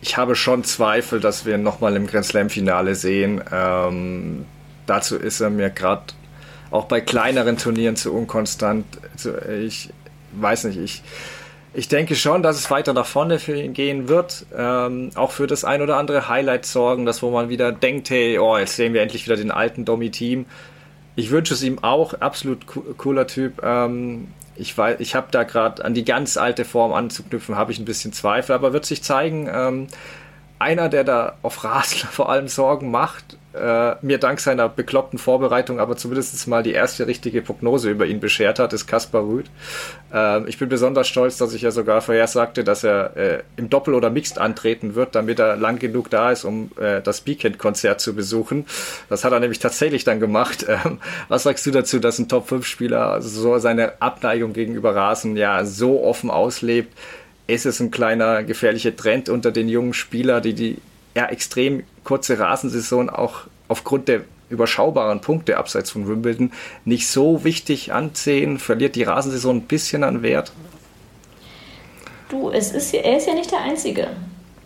Speaker 2: ich habe schon Zweifel, dass wir ihn nochmal im Grand Slam-Finale sehen. Ähm, dazu ist er mir gerade auch bei kleineren Turnieren zu unkonstant. Also ich weiß nicht, ich ich denke schon, dass es weiter nach vorne für ihn gehen wird. Ähm, auch für das ein oder andere Highlight sorgen, das wo man wieder denkt, hey, oh, jetzt sehen wir endlich wieder den alten Domi-Team. Ich wünsche es ihm auch, absolut cooler Typ. Ähm, ich weiß, ich habe da gerade an die ganz alte Form anzuknüpfen, habe ich ein bisschen Zweifel, aber wird sich zeigen. Ähm, einer, der da auf Rasen vor allem Sorgen macht, äh, mir dank seiner bekloppten Vorbereitung aber zumindest mal die erste richtige Prognose über ihn beschert hat, ist Kaspar Rüth. Äh, ich bin besonders stolz, dass ich ja sogar vorhersagte, dass er äh, im Doppel oder Mixed antreten wird, damit er lang genug da ist, um äh, das Weekend-Konzert zu besuchen. Das hat er nämlich tatsächlich dann gemacht. Ähm, was sagst du dazu, dass ein Top-5-Spieler so seine Abneigung gegenüber Rasen ja so offen auslebt? Ist es ein kleiner gefährlicher Trend unter den jungen Spielern, die die ja, extrem kurze Rasensaison auch aufgrund der überschaubaren Punkte abseits von Wimbledon nicht so wichtig ansehen? Verliert die Rasensaison ein bisschen an Wert?
Speaker 1: Du, es ist, er ist ja nicht der Einzige.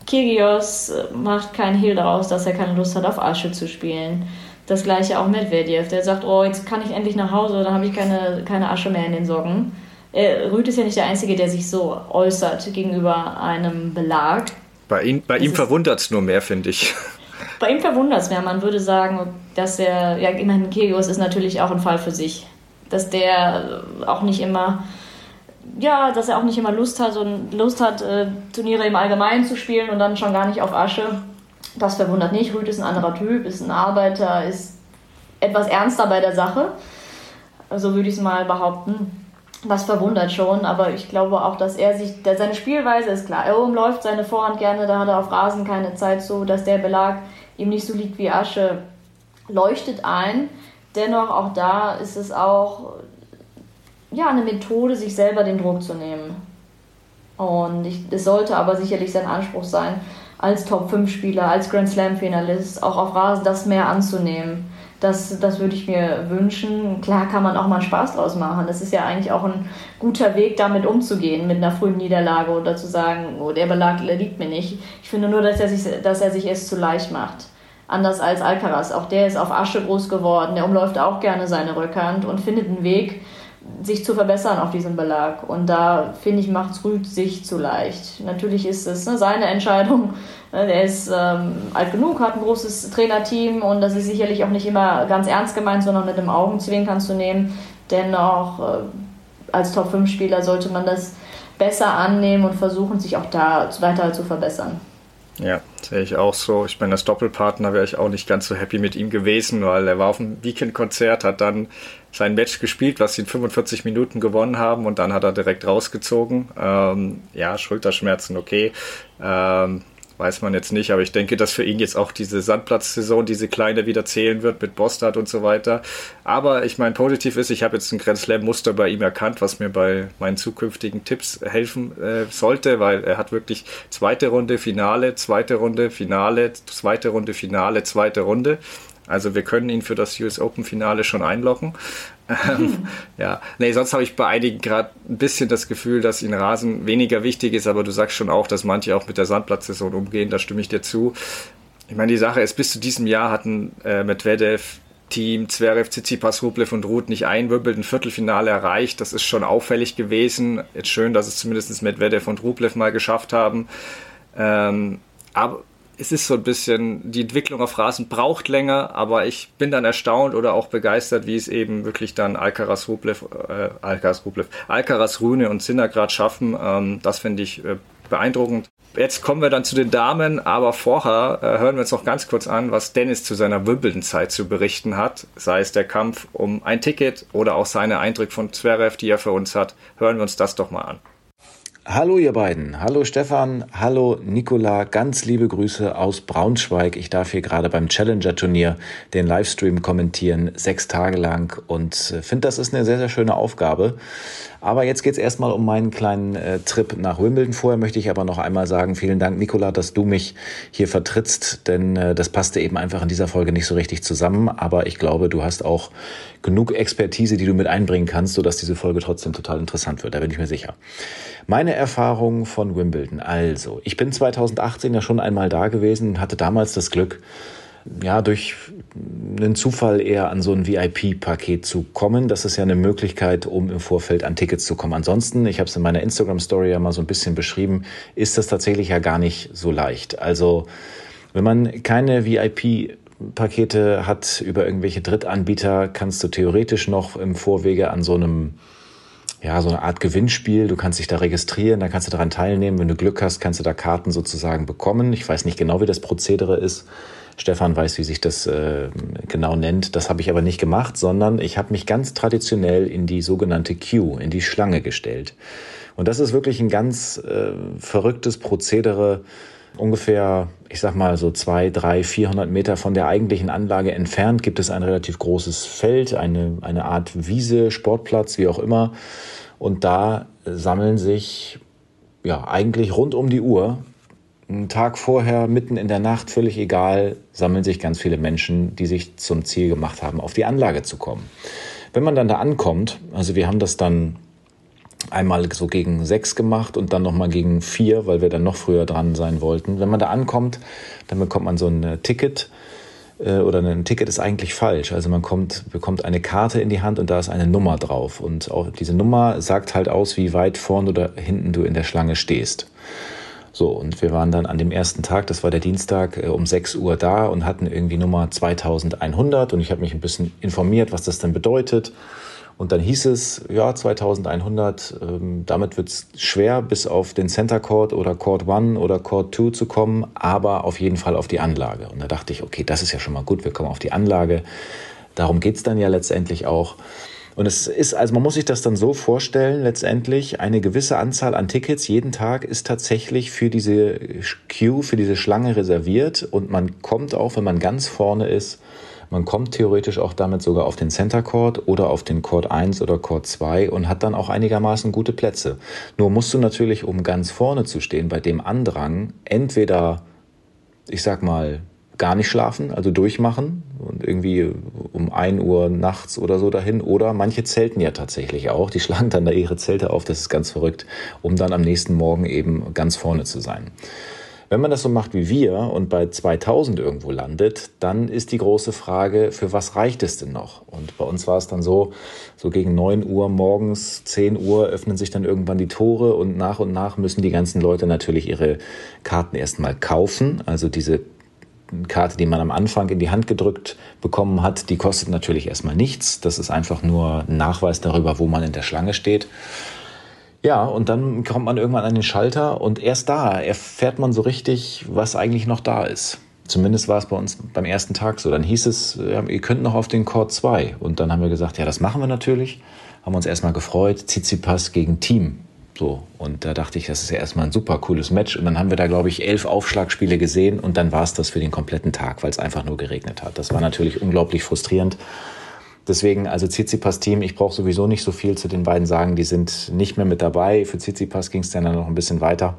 Speaker 1: Kyrgios äh, macht keinen Hehl daraus, dass er keine Lust hat, auf Asche zu spielen. Das gleiche auch Medvedev, der sagt, oh, jetzt kann ich endlich nach Hause, dann habe ich keine, keine Asche mehr in den Socken. Äh, Rüd ist ja nicht der Einzige, der sich so äußert gegenüber einem Belag.
Speaker 2: Bei, ihn, bei ihm verwundert es nur mehr, finde ich.
Speaker 1: Bei ihm verwundert es mehr. Man würde sagen, dass er, ja, immerhin Kyrgios ist natürlich auch ein Fall für sich. Dass der auch nicht immer, ja, dass er auch nicht immer Lust hat und Lust hat, äh, Turniere im Allgemeinen zu spielen und dann schon gar nicht auf Asche. Das verwundert nicht. Rüd ist ein anderer Typ, ist ein Arbeiter, ist etwas ernster bei der Sache. So würde ich es mal behaupten. Das verwundert schon, aber ich glaube auch, dass er sich, der, seine Spielweise ist klar. Er umläuft seine Vorhand gerne, da hat er auf Rasen keine Zeit so, dass der Belag ihm nicht so liegt wie Asche, leuchtet ein. Dennoch auch da ist es auch ja, eine Methode, sich selber den Druck zu nehmen. Und ich, es sollte aber sicherlich sein Anspruch sein, als Top-5-Spieler, als Grand Slam-Finalist auch auf Rasen das mehr anzunehmen das, das würde ich mir wünschen. Klar kann man auch mal Spaß draus machen. Das ist ja eigentlich auch ein guter Weg, damit umzugehen, mit einer frühen Niederlage oder zu sagen, oh, der Belag liegt mir nicht. Ich finde nur, dass er sich, dass er sich es zu leicht macht. Anders als Alcaraz. Auch der ist auf Asche groß geworden. Der umläuft auch gerne seine Rückhand und findet einen Weg, sich zu verbessern auf diesem Belag. Und da, finde ich, macht es Rüd sich zu leicht. Natürlich ist es ne, seine Entscheidung, Er ist ähm, alt genug, hat ein großes Trainerteam und das ist sicherlich auch nicht immer ganz ernst gemeint, sondern mit dem Augenzwinkern zu nehmen. Dennoch, äh, als Top-5-Spieler sollte man das besser annehmen und versuchen, sich auch da weiter zu verbessern.
Speaker 2: Ja, sehe ich auch so. Ich meine, als Doppelpartner wäre ich auch nicht ganz so happy mit ihm gewesen, weil er war auf dem Weekend-Konzert, hat dann sein Match gespielt, was sie in 45 Minuten gewonnen haben und dann hat er direkt rausgezogen. Ähm, ja, Schulterschmerzen, okay. Ähm, weiß man jetzt nicht, aber ich denke, dass für ihn jetzt auch diese Sandplatzsaison, diese kleine wieder zählen wird mit Bostad und so weiter. Aber ich meine, positiv ist, ich habe jetzt ein Grand Slam-Muster bei ihm erkannt, was mir bei meinen zukünftigen Tipps helfen äh, sollte, weil er hat wirklich zweite Runde, Finale, zweite Runde, Finale, zweite Runde, Finale, zweite Runde. Also wir können ihn für das US Open Finale schon einloggen. Ähm, ja, nee, sonst habe ich bei einigen gerade ein bisschen das Gefühl, dass ihnen Rasen weniger wichtig ist, aber du sagst schon auch, dass manche auch mit der Sandplatzsaison umgehen, da stimme ich dir zu. Ich meine, die Sache ist, bis zu diesem Jahr hatten äh, Medvedev, Team, Zverev, Tsitsipas, Rublev und Ruth nicht ein Wimbledon Viertelfinale erreicht. Das ist schon auffällig gewesen. Jetzt schön, dass es zumindest Medvedev und Rublev mal geschafft haben. Ähm, aber es ist so ein bisschen, die Entwicklung auf Rasen braucht länger, aber ich bin dann erstaunt oder auch begeistert, wie es eben wirklich dann Alcaraz Rublev, äh, Alcaraz Rublev, Alcaraz Rune und Sinnergrad schaffen. Ähm, das finde ich äh, beeindruckend. Jetzt kommen wir dann zu den Damen, aber vorher äh, hören wir uns noch ganz kurz an, was Dennis zu seiner Wimbledon-Zeit zu berichten hat, sei es der Kampf um ein Ticket oder auch seine Eindrücke von Zverev, die er für uns hat. Hören wir uns das doch mal an.
Speaker 3: Hallo ihr beiden, hallo Stefan, hallo Nicola, ganz liebe Grüße aus Braunschweig. Ich darf hier gerade beim Challenger-Turnier den Livestream kommentieren, sechs Tage lang und äh, finde, das ist eine sehr, sehr schöne Aufgabe. Aber jetzt geht's erstmal um meinen kleinen äh, Trip nach Wimbledon. Vorher möchte ich aber noch einmal sagen, vielen Dank Nicola, dass du mich hier vertrittst, denn äh, das passte eben einfach in dieser Folge nicht so richtig zusammen. Aber ich glaube, du hast auch genug Expertise, die du mit einbringen kannst, sodass diese Folge trotzdem total interessant wird. Da bin ich mir sicher. Meine Erfahrung von Wimbledon. Also, ich bin 2018 ja schon einmal da gewesen und hatte damals das Glück, ja, durch einen Zufall eher an so ein VIP-Paket zu kommen. Das ist ja eine Möglichkeit, um im Vorfeld an Tickets zu kommen. Ansonsten, ich habe es in meiner Instagram-Story ja mal so ein bisschen beschrieben, ist das tatsächlich ja gar nicht so leicht. Also, wenn man keine VIP Pakete hat über irgendwelche Drittanbieter, kannst du theoretisch noch im Vorwege an so einem ja, so eine Art Gewinnspiel. Du kannst dich da registrieren, dann kannst du daran teilnehmen. Wenn du Glück hast, kannst du da Karten sozusagen bekommen. Ich weiß nicht genau, wie das Prozedere ist. Stefan weiß, wie sich das äh, genau nennt. Das habe ich aber nicht gemacht, sondern ich habe mich ganz traditionell in die sogenannte Queue, in die Schlange gestellt. Und das ist wirklich ein ganz äh, verrücktes Prozedere. Ungefähr, ich sag mal so zwei, drei, vierhundert Meter von der eigentlichen Anlage entfernt gibt es ein relativ großes Feld, eine, eine Art Wiese, Sportplatz, wie auch immer. Und da sammeln sich ja eigentlich rund um die Uhr einen Tag vorher, mitten in der Nacht, völlig egal, sammeln sich ganz viele Menschen, die sich zum Ziel gemacht haben, auf die Anlage zu kommen. Wenn man dann da ankommt, also wir haben das dann einmal so gegen sechs gemacht und dann nochmal gegen vier, weil wir dann noch früher dran sein wollten. Wenn man da ankommt, dann bekommt man so ein äh, Ticket äh, oder ein Ticket ist eigentlich falsch. Also man kommt, bekommt eine Karte in die Hand und da ist eine Nummer drauf. Und auch diese Nummer sagt halt aus, wie weit vorne oder hinten du in der Schlange stehst. So, und wir waren dann an dem ersten Tag, das war der Dienstag, äh, um 6 Uhr da und hatten irgendwie Nummer 2100 und ich habe mich ein bisschen informiert, was das denn bedeutet. Und dann hieß es, ja, 2100, ähm, damit wird es schwer, bis auf den Center Court oder Court 1 oder Court 2 zu kommen, aber auf jeden Fall auf die Anlage. Und da dachte ich, okay, das ist ja schon mal gut, wir kommen auf die Anlage. Darum geht's dann ja letztendlich auch. Und es ist, also man muss sich das dann so vorstellen, letztendlich eine gewisse Anzahl an Tickets jeden Tag ist tatsächlich für diese Queue, für diese Schlange reserviert und man kommt auch, wenn man ganz vorne ist, man kommt theoretisch auch damit sogar auf den Center Court oder auf den Court 1 oder Court 2 und hat dann auch einigermaßen gute Plätze. Nur musst du natürlich, um ganz vorne zu stehen, bei dem Andrang, entweder, ich sag mal, gar nicht schlafen, also durchmachen und irgendwie um ein Uhr nachts oder so dahin. Oder manche zelten ja tatsächlich auch. Die schlagen dann da ihre Zelte auf, das ist ganz verrückt, um dann am nächsten Morgen eben ganz vorne zu sein. Wenn man das so macht wie wir und bei 2000 irgendwo landet, dann ist die große Frage, für was reicht es denn noch? Und bei uns war es dann so, so gegen 9 Uhr morgens, 10 Uhr öffnen sich dann irgendwann die Tore und nach und nach müssen die ganzen Leute natürlich ihre Karten erstmal kaufen. Also diese Karte, die man am Anfang in die Hand gedrückt bekommen hat, die kostet natürlich erstmal nichts. Das ist einfach nur ein Nachweis darüber, wo man in der Schlange steht. Ja, und dann kommt man irgendwann an den Schalter und erst da erfährt man so richtig, was eigentlich noch da ist. Zumindest war es bei uns beim ersten Tag so. Dann hieß es, ihr könnt noch auf den Court 2. Und dann haben wir gesagt, ja, das machen wir natürlich. Haben uns erstmal gefreut. Tsitsipas gegen Team. So. Und da dachte ich, das ist ja erstmal ein super cooles Match. Und dann haben wir da, glaube ich, elf Aufschlagspiele gesehen. Und dann war es das für den kompletten Tag, weil es einfach nur geregnet hat. Das war natürlich unglaublich frustrierend. Deswegen, also Tsitsipas-Team, ich brauche sowieso nicht so viel zu den beiden sagen. Die sind nicht mehr mit dabei. Für Tsitsipas ging es dann noch ein bisschen weiter.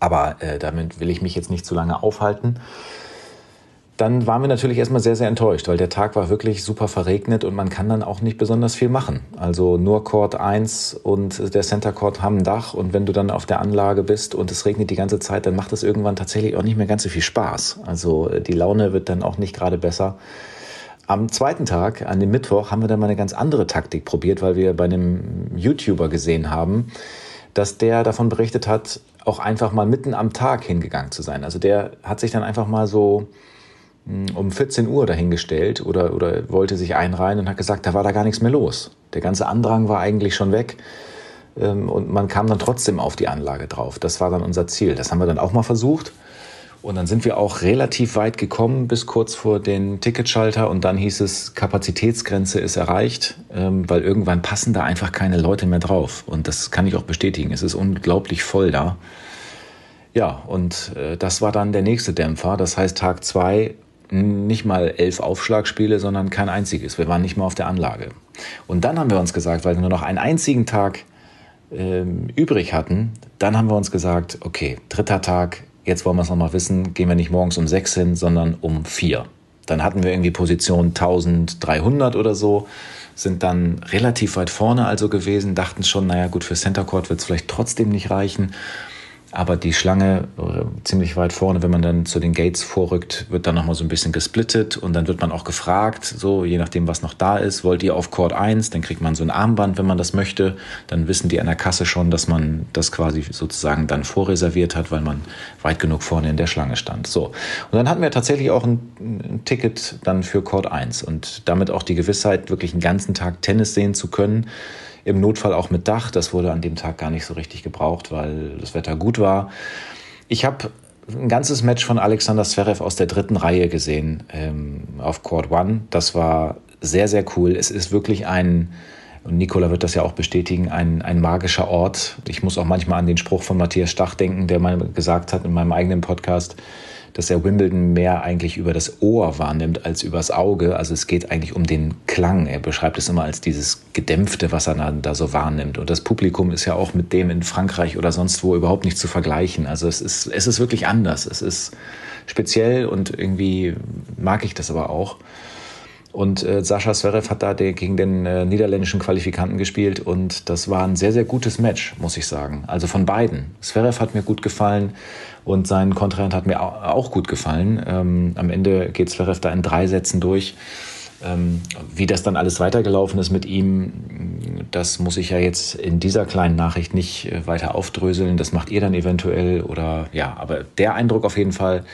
Speaker 3: Aber äh, damit will ich mich jetzt nicht zu lange aufhalten. Dann waren wir natürlich erstmal sehr, sehr enttäuscht, weil der Tag war wirklich super verregnet und man kann dann auch nicht besonders viel machen. Also nur Court 1 und der Center Court haben ein Dach und wenn du dann auf der Anlage bist und es regnet die ganze Zeit, dann macht es irgendwann tatsächlich auch nicht mehr ganz so viel Spaß. Also äh, die Laune wird dann auch nicht gerade besser. Am zweiten Tag, an dem Mittwoch, haben wir dann mal eine ganz andere Taktik probiert, weil wir bei einem YouTuber gesehen haben, dass der davon berichtet hat, auch einfach mal mitten am Tag hingegangen zu sein. Also der hat sich dann einfach mal so hm, um 14 Uhr dahingestellt oder, oder wollte sich einreihen und hat gesagt, da war da gar nichts mehr los. Der ganze Andrang war eigentlich schon weg ähm, und man kam dann trotzdem auf die Anlage drauf. Das war dann unser Ziel. Das haben wir dann auch mal versucht. Und dann sind wir auch relativ weit gekommen bis kurz vor den Ticketschalter und dann hieß es, Kapazitätsgrenze ist erreicht, ähm, weil irgendwann passen da einfach keine Leute mehr drauf. Und das kann ich auch bestätigen. Es ist unglaublich voll da. Ja, und äh, das war dann der nächste Dämpfer. Das heißt, Tag zwei nicht mal elf Aufschlagspiele, sondern kein einziges. Wir waren nicht mal auf der Anlage. Und dann haben wir uns gesagt, weil wir nur noch einen einzigen Tag ähm, übrig hatten, dann haben wir uns gesagt, okay, dritter Tag, Jetzt wollen wir es nochmal wissen, gehen wir nicht morgens um sechs hin, sondern um vier. Dann hatten wir irgendwie Position 1300 oder so, sind dann relativ weit vorne also gewesen, dachten schon, naja gut, für Center Court wird es vielleicht trotzdem nicht reichen aber die Schlange äh, ziemlich weit vorne, wenn man dann zu den Gates vorrückt, wird dann nochmal so ein bisschen gesplittet und dann wird man auch gefragt, so je nachdem, was noch da ist, wollt ihr auf Court 1, dann kriegt man so ein Armband, wenn man das möchte, dann wissen die an der Kasse schon, dass man das quasi sozusagen dann vorreserviert hat, weil man weit genug vorne in der Schlange stand. So. Und dann hatten wir tatsächlich auch ein, ein Ticket dann für Court 1 und damit auch die Gewissheit, wirklich einen ganzen Tag Tennis sehen zu können im Notfall auch mit Dach. Das wurde an dem Tag gar nicht so richtig gebraucht, weil das Wetter gut war. Ich habe ein ganzes Match von Alexander Zverev aus der dritten Reihe gesehen ähm, auf Court One. Das war sehr, sehr cool. Es ist wirklich ein, und Nicola wird das ja auch bestätigen, ein, ein magischer Ort. Ich muss auch manchmal an den Spruch von Matthias Stach denken, der mal gesagt hat in meinem eigenen Podcast, dass er Wimbledon mehr eigentlich über das Ohr wahrnimmt als übers Auge. Also es geht eigentlich um den Klang. Er beschreibt es immer als dieses Gedämpfte, was er da so wahrnimmt. Und das Publikum ist ja auch mit dem in Frankreich oder sonst wo überhaupt nicht zu vergleichen. Also es ist, es ist wirklich anders. Es ist speziell und irgendwie mag ich das aber auch. Und äh, Sascha Zverev hat da den, gegen den äh, niederländischen Qualifikanten gespielt und das war ein sehr, sehr gutes Match, muss ich sagen. Also von beiden. Zverev hat mir gut gefallen und sein Kontrahent hat mir auch gut gefallen. Ähm, am Ende geht Zverev da in drei Sätzen durch. Ähm, wie das dann alles weitergelaufen ist mit ihm, das muss ich ja jetzt in dieser kleinen Nachricht nicht äh, weiter aufdröseln. Das macht ihr dann eventuell oder ja, aber der Eindruck auf jeden Fall,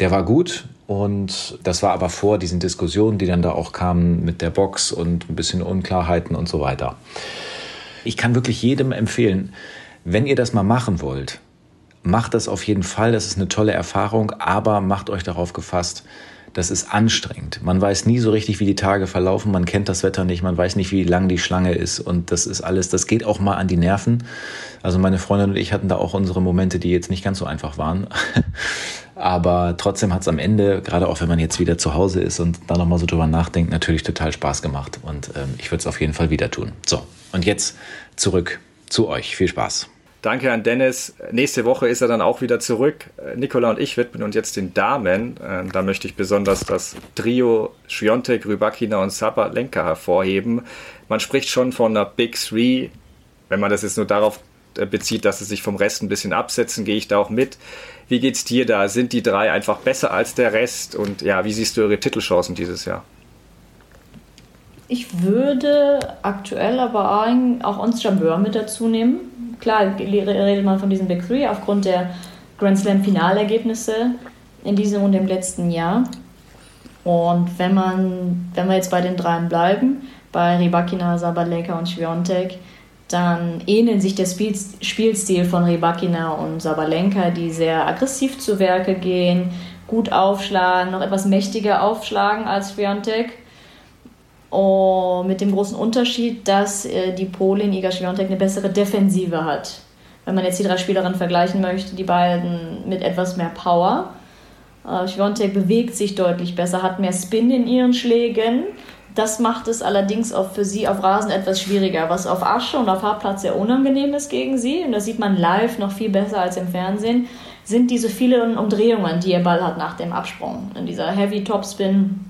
Speaker 3: der war gut und das war aber vor diesen Diskussionen, die dann da auch kamen mit der Box und ein bisschen Unklarheiten und so weiter. Ich kann wirklich jedem empfehlen, wenn ihr das mal machen wollt, macht das auf jeden Fall. Das ist eine tolle Erfahrung, aber macht euch darauf gefasst, das ist anstrengend. Man weiß nie so richtig, wie die Tage verlaufen. Man kennt das Wetter nicht. Man weiß nicht, wie lang die Schlange ist. Und das ist alles, das geht auch mal an die Nerven. Also meine Freundin und ich hatten da auch unsere Momente, die jetzt nicht ganz so einfach waren. Aber trotzdem hat es am Ende, gerade auch wenn man jetzt wieder zu Hause ist und da nochmal so drüber nachdenkt, natürlich total Spaß gemacht. Und ähm, ich würde es auf jeden Fall wieder tun. So, und jetzt zurück zu euch. Viel Spaß.
Speaker 2: Danke an Dennis. Nächste Woche ist er dann auch wieder zurück. Nikola und ich widmen uns jetzt den Damen. Ähm, da möchte ich besonders das Trio Schwiontek, Rybakina und Sabalenka hervorheben. Man spricht schon von einer Big Three. Wenn man das jetzt nur darauf äh, bezieht, dass sie sich vom Rest ein bisschen absetzen, gehe ich da auch mit. Wie geht's dir da? Sind die drei einfach besser als der Rest? Und ja, wie siehst du ihre Titelchancen dieses Jahr?
Speaker 1: Ich würde aktuell aber auch uns Jabeur mit dazu nehmen. Klar, redet man von diesen Big Three aufgrund der Grand Slam Finalergebnisse in diesem und im letzten Jahr. Und wenn man, wenn wir jetzt bei den dreien bleiben, bei Rybakina, Sabalenka und Schwiontek, dann ähneln sich der Spielstil von Rybakina und Sabalenka, die sehr aggressiv zu Werke gehen, gut aufschlagen, noch etwas mächtiger aufschlagen als Schwiontek. Und mit dem großen Unterschied, dass äh, die Polin Iga Świątek eine bessere Defensive hat. Wenn man jetzt die drei Spielerinnen vergleichen möchte, die beiden mit etwas mehr Power. Äh, bewegt sich deutlich besser, hat mehr Spin in ihren Schlägen. Das macht es allerdings auch für sie auf Rasen etwas schwieriger, was auf Asche und auf Hartplatz sehr unangenehm ist gegen sie. Und das sieht man live noch viel besser als im Fernsehen. Sind diese vielen Umdrehungen, die ihr Ball hat nach dem Absprung. In dieser Heavy Topspin,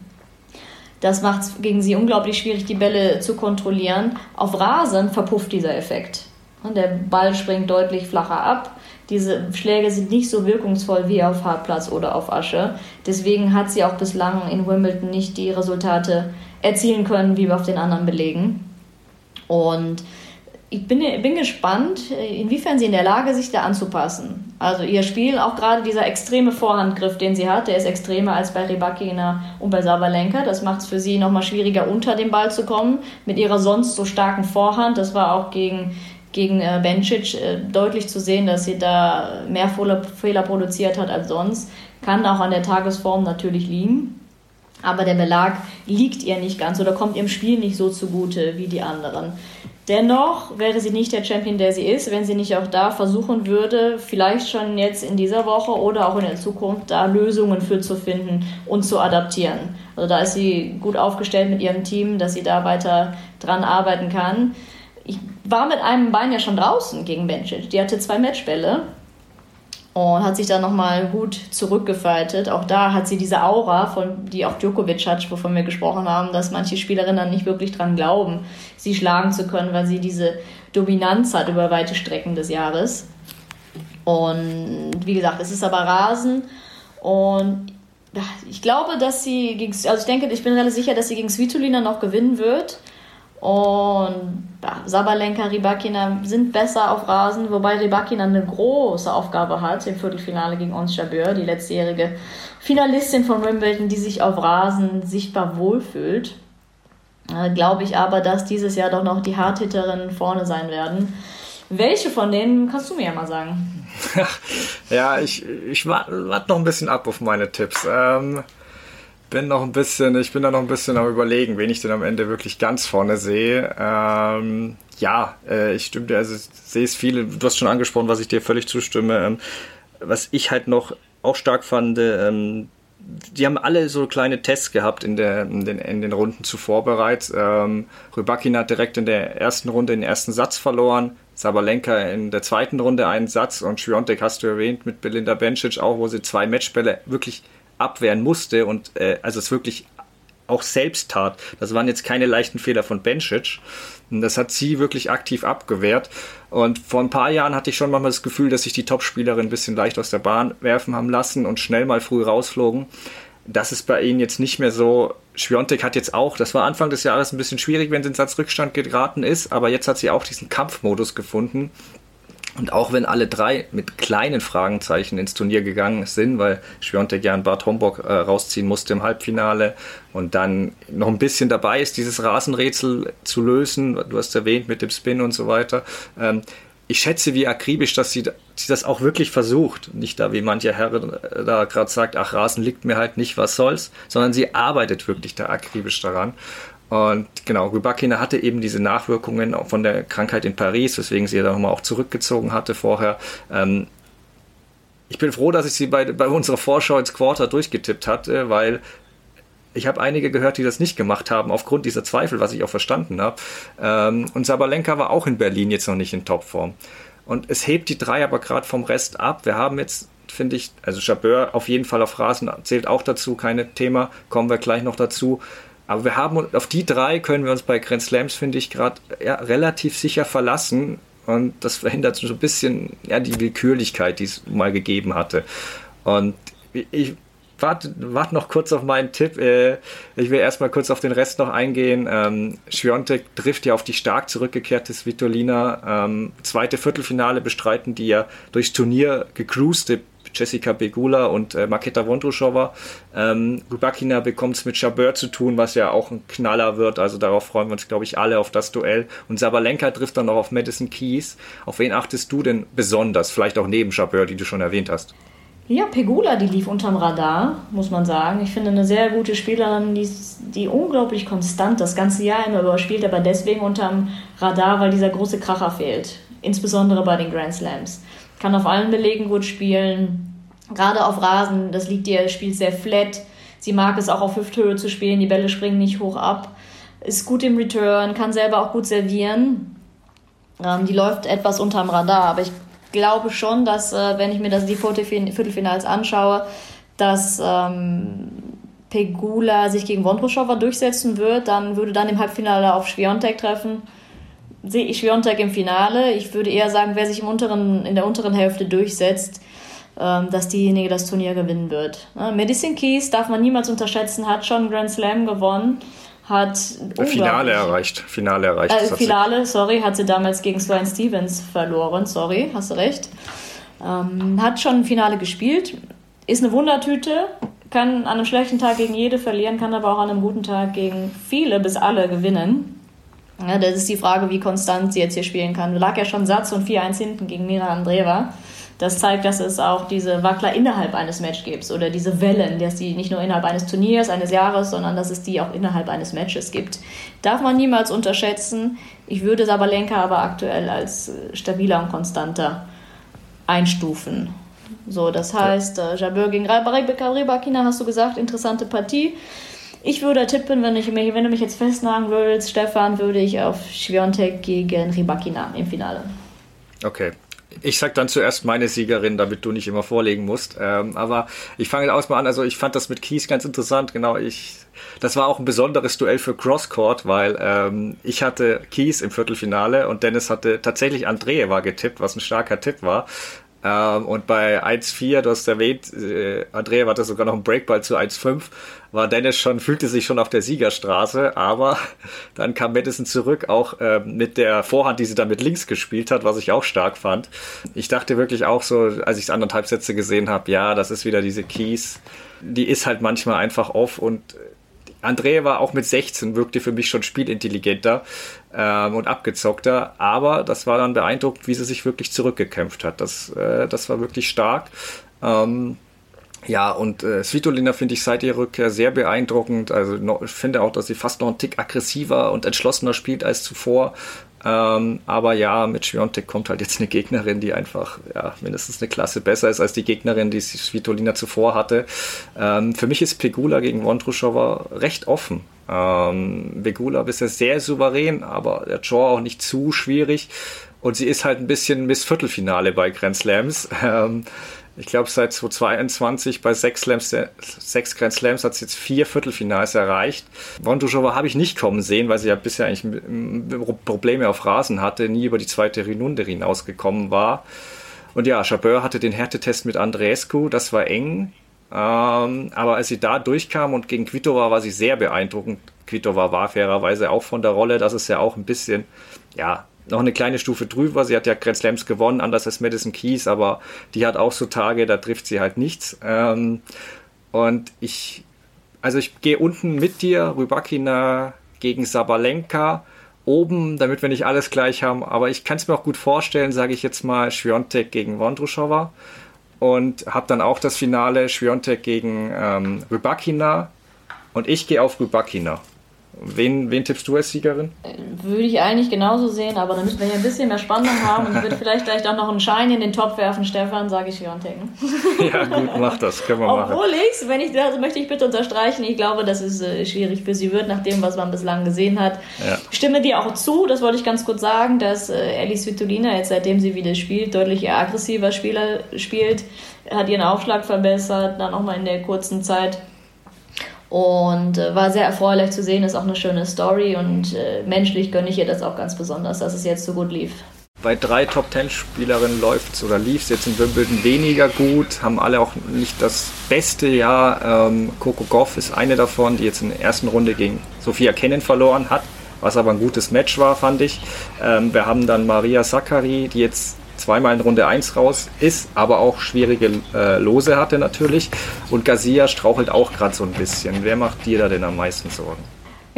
Speaker 1: das macht es gegen sie unglaublich schwierig, die Bälle zu kontrollieren. Auf Rasen verpufft dieser Effekt. Und der Ball springt deutlich flacher ab diese Schläge sind nicht so wirkungsvoll wie auf Hartplatz oder auf Asche. Deswegen hat sie auch bislang in Wimbledon nicht die Resultate erzielen können, wie wir auf den anderen belegen. Und ich bin, bin gespannt, inwiefern sie in der Lage sich da anzupassen. Also ihr Spiel, auch gerade dieser extreme Vorhandgriff, den sie hat, der ist extremer als bei Rybakina und bei Sabalenka. Das macht es für sie nochmal schwieriger, unter den Ball zu kommen. Mit ihrer sonst so starken Vorhand, das war auch gegen gegen äh, Bencic äh, deutlich zu sehen, dass sie da mehr Fehler produziert hat als sonst. Kann auch an der Tagesform natürlich liegen. Aber der Belag liegt ihr nicht ganz oder kommt ihrem Spiel nicht so zugute wie die anderen. Dennoch wäre sie nicht der Champion, der sie ist, wenn sie nicht auch da versuchen würde, vielleicht schon jetzt in dieser Woche oder auch in der Zukunft da Lösungen für zu finden und zu adaptieren. Also da ist sie gut aufgestellt mit ihrem Team, dass sie da weiter dran arbeiten kann ich war mit einem Bein ja schon draußen gegen Bencic. Die hatte zwei Matchbälle und hat sich dann nochmal gut zurückgefaltet. Auch da hat sie diese Aura, von, die auch Djokovic hat, wovon wir gesprochen haben, dass manche Spielerinnen dann nicht wirklich dran glauben, sie schlagen zu können, weil sie diese Dominanz hat über weite Strecken des Jahres. Und wie gesagt, es ist aber Rasen und ich glaube, dass sie gegen, also ich denke, ich bin relativ sicher, dass sie gegen Svitolina noch gewinnen wird. Und Sabalenka, Rybakina sind besser auf Rasen, wobei Rybakina eine große Aufgabe hat im Viertelfinale gegen Ons Jabeur, die letztjährige Finalistin von Wimbledon, die sich auf Rasen sichtbar wohlfühlt. Äh, Glaube ich aber, dass dieses Jahr doch noch die Hardhitterinnen vorne sein werden. Welche von denen kannst du mir ja mal sagen?
Speaker 2: ja, ich, ich warte wart noch ein bisschen ab auf meine Tipps. Ähm, bin noch ein bisschen, ich bin da noch ein bisschen am überlegen, wen ich denn am Ende wirklich ganz vorne sehe. Ähm, ja, äh, ich stimme dir, also sehe es viele, du hast schon angesprochen, was ich dir völlig zustimme. Ähm, was ich halt noch auch stark fand, ähm, die haben alle so kleine Tests gehabt in, der, in, den, in den Runden zuvor bereits. Ähm, Rybakin hat direkt in der ersten Runde den ersten Satz verloren. Sabalenka in der zweiten Runde einen Satz und Schwiontek hast du erwähnt mit Belinda Bencic auch, wo sie zwei Matchbälle wirklich abwehren musste und äh, also es wirklich auch selbst tat. Das waren jetzt keine leichten Fehler von Bencic. Und das hat sie wirklich aktiv abgewehrt. Und vor ein paar Jahren hatte ich schon manchmal das Gefühl, dass sich die Topspielerin ein bisschen leicht aus der Bahn werfen haben lassen und schnell mal früh rausflogen. Das ist bei ihnen jetzt nicht mehr so. Schwiontek hat jetzt auch, das war Anfang des Jahres ein bisschen schwierig, wenn sie in Satzrückstand geraten ist, aber jetzt hat sie auch diesen Kampfmodus gefunden und auch wenn alle drei mit kleinen Fragenzeichen ins Turnier gegangen sind, weil Schwiontek gern Bart Homburg äh, rausziehen musste im Halbfinale und dann noch ein bisschen dabei ist, dieses Rasenrätsel zu lösen, du hast erwähnt mit dem Spin und so weiter. Ähm, ich schätze, wie akribisch, dass sie, sie das auch wirklich versucht. Nicht da, wie mancher Herr äh, da gerade sagt, ach, Rasen liegt mir halt nicht, was soll's, sondern sie arbeitet wirklich da akribisch daran. Und genau, Rybakina hatte eben diese Nachwirkungen von der Krankheit in Paris, weswegen sie ja nochmal auch zurückgezogen hatte vorher. Ähm, ich bin froh, dass ich sie bei, bei unserer Vorschau ins Quarter durchgetippt hatte, weil ich habe einige gehört, die das nicht gemacht haben, aufgrund dieser Zweifel, was ich auch verstanden habe. Ähm, und Sabalenka war auch in Berlin jetzt noch nicht in Topform. Und es hebt die drei aber gerade vom Rest ab. Wir haben jetzt, finde ich, also Chabeur auf jeden Fall auf Rasen zählt auch dazu, keine Thema, kommen wir gleich noch dazu. Aber wir haben auf die drei können wir uns bei Grand Slams, finde ich, gerade ja, relativ sicher verlassen. und das verhindert so ein bisschen ja, die Willkürlichkeit, die es mal gegeben hatte. Und ich warte, warte noch kurz auf meinen Tipp. Äh, ich will erstmal kurz auf den Rest noch eingehen. Ähm, Schwiontek trifft ja auf die stark zurückgekehrte Svitolina. Ähm, zweite Viertelfinale bestreiten die ja durchs Turnier gecruiste Jessica Begula und äh, Maketa Vondrushova. Ähm, Rubakina bekommt es mit Chabert zu tun, was ja auch ein Knaller wird. Also darauf freuen wir uns, glaube ich, alle auf das Duell. Und Sabalenka trifft dann noch auf Madison Keys. Auf wen achtest du denn besonders? Vielleicht auch neben Chabert, die du schon erwähnt hast.
Speaker 1: Ja, Pegula, die lief unterm Radar, muss man sagen. Ich finde eine sehr gute Spielerin, die, die unglaublich konstant das ganze Jahr immer überspielt, aber deswegen unterm Radar, weil dieser große Kracher fehlt. Insbesondere bei den Grand Slams. Kann auf allen Belegen gut spielen. Gerade auf Rasen, das liegt ihr, spielt sehr flat. Sie mag es auch auf Hüfthöhe zu spielen, die Bälle springen nicht hoch ab. Ist gut im Return, kann selber auch gut servieren. Ähm, die läuft etwas unterm Radar, aber ich glaube schon, dass, äh, wenn ich mir das die Viertelfinals anschaue, dass ähm, Pegula sich gegen Vondroshova durchsetzen wird. Dann würde dann im Halbfinale auf Schwiontek treffen. Sehe ich Schwiontek im Finale. Ich würde eher sagen, wer sich im unteren, in der unteren Hälfte durchsetzt, ähm, dass diejenige das Turnier gewinnen wird. Ne? Medicine Keys darf man niemals unterschätzen, hat schon Grand Slam gewonnen hat
Speaker 2: Finale erreicht. Finale erreicht.
Speaker 1: Äh, Finale, sorry, hat sie damals gegen Sloane Stevens verloren. Sorry, hast du recht. Ähm, hat schon ein Finale gespielt. Ist eine Wundertüte. Kann an einem schlechten Tag gegen jede verlieren, kann aber auch an einem guten Tag gegen viele bis alle gewinnen. Ja, das ist die Frage, wie konstant sie jetzt hier spielen kann. Lag ja schon Satz und 4-1 hinten gegen Mira Andreeva. Das zeigt, dass es auch diese Wackler innerhalb eines Matches gibt oder diese Wellen, dass die nicht nur innerhalb eines Turniers, eines Jahres, sondern dass es die auch innerhalb eines Matches gibt. Darf man niemals unterschätzen. Ich würde Sabalenka aber aktuell als äh, stabiler und konstanter einstufen. So, das heißt, äh, Jabeur gegen Rybakina hast du gesagt, interessante Partie. Ich würde tippen, wenn, ich, wenn du mich jetzt festnageln willst, Stefan, würde ich auf Schwiontek gegen Rybakina im Finale.
Speaker 2: Okay, ich sag dann zuerst meine Siegerin, damit du nicht immer vorlegen musst. Ähm, aber ich fange aus mal an. Also ich fand das mit Kies ganz interessant. Genau, ich, das war auch ein besonderes Duell für Crosscourt, weil ähm, ich hatte Kies im Viertelfinale und Dennis hatte tatsächlich Andreeva getippt, was ein starker Tipp war. Ähm, und bei 1-4, du hast erwähnt, äh, Andrea hatte sogar noch einen Breakball zu 1-5, war Dennis schon, fühlte sich schon auf der Siegerstraße, aber dann kam Madison zurück, auch äh, mit der Vorhand, die sie dann mit links gespielt hat, was ich auch stark fand. Ich dachte wirklich auch so, als ich anderthalb Sätze gesehen habe, ja, das ist wieder diese Keys, die ist halt manchmal einfach off und Andrea war auch mit 16, wirkte für mich schon spielintelligenter ähm, und abgezockter, aber das war dann beeindruckend, wie sie sich wirklich zurückgekämpft hat. Das, äh, das war wirklich stark. Ähm, ja, und äh, Svitolina finde ich seit ihrer Rückkehr sehr beeindruckend. Also noch, ich finde auch, dass sie fast noch einen Tick aggressiver und entschlossener spielt als zuvor. Ähm, aber ja, mit Schwiontek kommt halt jetzt eine Gegnerin, die einfach ja, mindestens eine Klasse besser ist als die Gegnerin, die Svitolina zuvor hatte. Ähm, für mich ist Pegula gegen Vondrushova recht offen. Ähm, Pegula bisher sehr souverän, aber der Draw auch nicht zu schwierig. Und sie ist halt ein bisschen Miss Viertelfinale bei Grand Slams. Ähm, ich glaube, seit 2022 bei sechs, Slams, sechs Grand Slams hat sie jetzt vier Viertelfinals erreicht. Vondrushova habe ich nicht kommen sehen, weil sie ja bisher eigentlich Probleme auf Rasen hatte, nie über die zweite Runde hinausgekommen war. Und ja, Chabeur hatte den Härtetest mit Andreescu, das war eng. Ähm, aber als sie da durchkam und gegen Kvitova war sie sehr beeindruckend. Kvitova war fairerweise auch von der Rolle, das ist ja auch ein bisschen, ja, noch eine kleine Stufe drüber. Sie hat ja Grand Slams gewonnen, anders als Madison Keys, aber die hat auch so Tage, da trifft sie halt nichts. Ähm, und ich, also ich gehe unten mit dir, Rybakina gegen Sabalenka, oben, damit wir nicht alles gleich haben, aber ich kann es mir auch gut vorstellen, sage ich jetzt mal, Schwiontek gegen Vondrushova und habe dann auch das Finale Schwiontek gegen ähm, Rybakina und ich gehe auf Rybakina. Wen, wen tippst du als Siegerin?
Speaker 1: Würde ich eigentlich genauso sehen, aber damit wir hier ein bisschen mehr Spannung haben und ich würde vielleicht gleich auch noch einen Schein in den Topf werfen, Stefan, sage ich Leontek.
Speaker 2: ja, gut, mach das, können wir Obwohl
Speaker 1: machen. Obwohl ich, wenn ich das möchte ich bitte unterstreichen, ich glaube, dass es äh, schwierig für sie wird, nach dem, was man bislang gesehen hat. Ja. Stimme dir auch zu, das wollte ich ganz kurz sagen, dass äh, Ellie Svitolina jetzt, seitdem sie wieder spielt, deutlich eher aggressiver Spieler spielt, hat ihren Aufschlag verbessert, dann auch mal in der kurzen Zeit und äh, war sehr erfreulich zu sehen, ist auch eine schöne Story und äh, menschlich gönne ich ihr das auch ganz besonders, dass es jetzt so gut lief.
Speaker 2: bei drei Top Ten Spielerinnen läuft oder lief es jetzt in Wimbledon weniger gut, haben alle auch nicht das beste Jahr. Ähm, Coco Goff ist eine davon, die jetzt in der ersten Runde gegen Sophia Kennen verloren hat, was aber ein gutes Match war, fand ich. Ähm, wir haben dann Maria Sakkari, die jetzt zweimal in Runde 1 raus ist, aber auch schwierige äh, Lose hatte natürlich. Und Garcia strauchelt auch gerade so ein bisschen. Wer macht dir da denn am meisten Sorgen?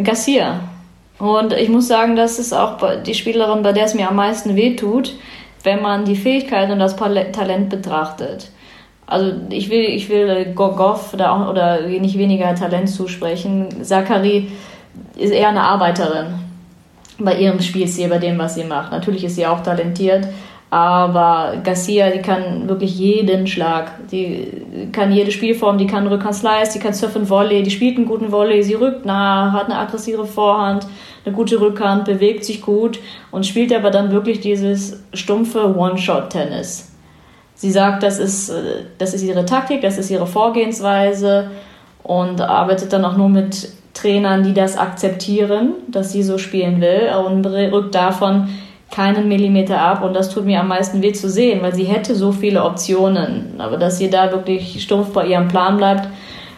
Speaker 1: Garcia, und ich muss sagen, das ist auch die Spielerin, bei der es mir am meisten wehtut, wenn man die Fähigkeit und das Talent betrachtet. Also ich will, ich will Gorgov da auch, oder nicht weniger Talent zusprechen. Zachary ist eher eine Arbeiterin bei ihrem Spielstil, bei dem, was sie macht. Natürlich ist sie auch talentiert, aber Garcia, die kann wirklich jeden Schlag. Die kann jede Spielform, die kann Rückhand Slice, die kann Surfen Volley, die spielt einen guten Volley, sie rückt nah, hat eine aggressive Vorhand, eine gute Rückhand, bewegt sich gut und spielt aber dann wirklich dieses stumpfe One-Shot-Tennis. Sie sagt, das ist, das ist ihre Taktik, das ist ihre Vorgehensweise und arbeitet dann auch nur mit Trainern, die das akzeptieren, dass sie so spielen will und rückt davon keinen Millimeter ab und das tut mir am meisten weh zu sehen, weil sie hätte so viele Optionen, aber dass sie da wirklich stumpf bei ihrem Plan bleibt,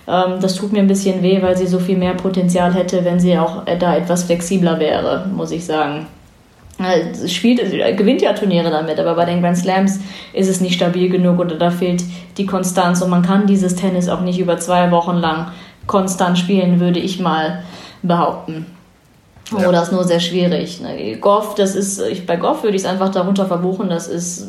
Speaker 1: ähm, das tut mir ein bisschen weh, weil sie so viel mehr Potenzial hätte, wenn sie auch da etwas flexibler wäre, muss ich sagen. Sie spielt, gewinnt ja Turniere damit, aber bei den Grand Slams ist es nicht stabil genug oder da fehlt die Konstanz und man kann dieses Tennis auch nicht über zwei Wochen lang konstant spielen, würde ich mal behaupten. Ja. Oder ist nur sehr schwierig. Ne? Goff, das ist, ich, bei Goff würde ich es einfach darunter verbuchen, das ist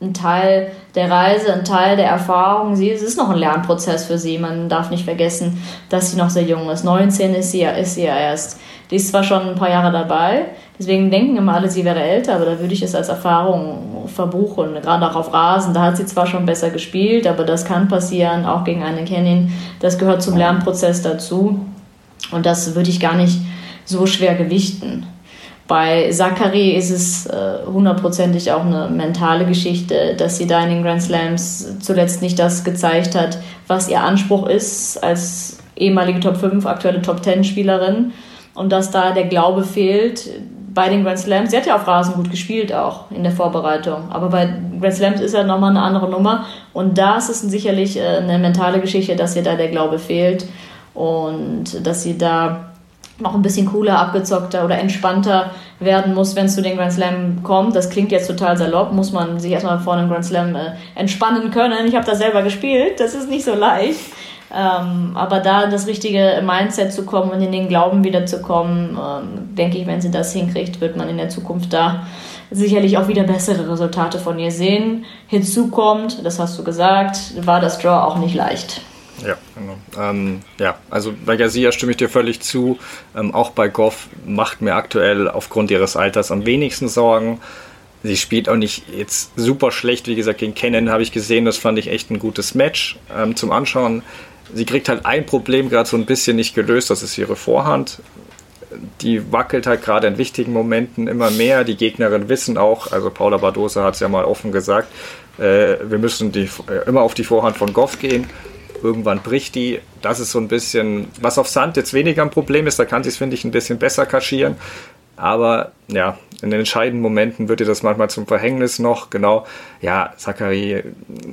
Speaker 1: ein Teil der Reise, ein Teil der Erfahrung. Sie, es ist noch ein Lernprozess für sie. Man darf nicht vergessen, dass sie noch sehr jung ist. 19 ist sie, ist sie ja erst. Die ist zwar schon ein paar Jahre dabei, deswegen denken immer alle, sie wäre älter, aber da würde ich es als Erfahrung verbuchen. Gerade auch auf Rasen, da hat sie zwar schon besser gespielt, aber das kann passieren, auch gegen eine Canyon. Das gehört zum Lernprozess dazu. Und das würde ich gar nicht so schwer gewichten. Bei Zachary ist es äh, hundertprozentig auch eine mentale Geschichte, dass sie da in den Grand Slams zuletzt nicht das gezeigt hat, was ihr Anspruch ist als ehemalige Top 5, aktuelle Top 10 Spielerin und dass da der Glaube fehlt bei den Grand Slams. Sie hat ja auf Rasen gut gespielt auch in der Vorbereitung, aber bei Grand Slams ist ja nochmal eine andere Nummer und da ist es sicherlich äh, eine mentale Geschichte, dass ihr da der Glaube fehlt und dass sie da noch ein bisschen cooler, abgezockter oder entspannter werden muss, wenn es zu den Grand Slam kommt. Das klingt jetzt total salopp, muss man sich erstmal vor einem Grand Slam äh, entspannen können. Ich habe das selber gespielt, das ist nicht so leicht. Ähm, aber da das richtige Mindset zu kommen und in den Glauben wieder zu kommen, ähm, denke ich, wenn sie das hinkriegt, wird man in der Zukunft da sicherlich auch wieder bessere Resultate von ihr sehen. Hinzu kommt, das hast du gesagt, war das Draw auch nicht leicht.
Speaker 2: Ja, genau. Ähm, ja, also bei Garcia stimme ich dir völlig zu. Ähm, auch bei Goff macht mir aktuell aufgrund ihres Alters am wenigsten Sorgen. Sie spielt auch nicht jetzt super schlecht. Wie gesagt, gegen Kennen habe ich gesehen, das fand ich echt ein gutes Match ähm, zum Anschauen. Sie kriegt halt ein Problem gerade so ein bisschen nicht gelöst, das ist ihre Vorhand. Die wackelt halt gerade in wichtigen Momenten immer mehr. Die Gegnerinnen wissen auch, also Paula Badosa hat es ja mal offen gesagt, äh, wir müssen die, äh, immer auf die Vorhand von Goff gehen irgendwann bricht die. Das ist so ein bisschen, was auf Sand jetzt weniger ein Problem ist, da kann sie es, finde ich, ein bisschen besser kaschieren. Aber ja, in den entscheidenden Momenten wird ihr das manchmal zum Verhängnis noch. Genau, ja, Zachary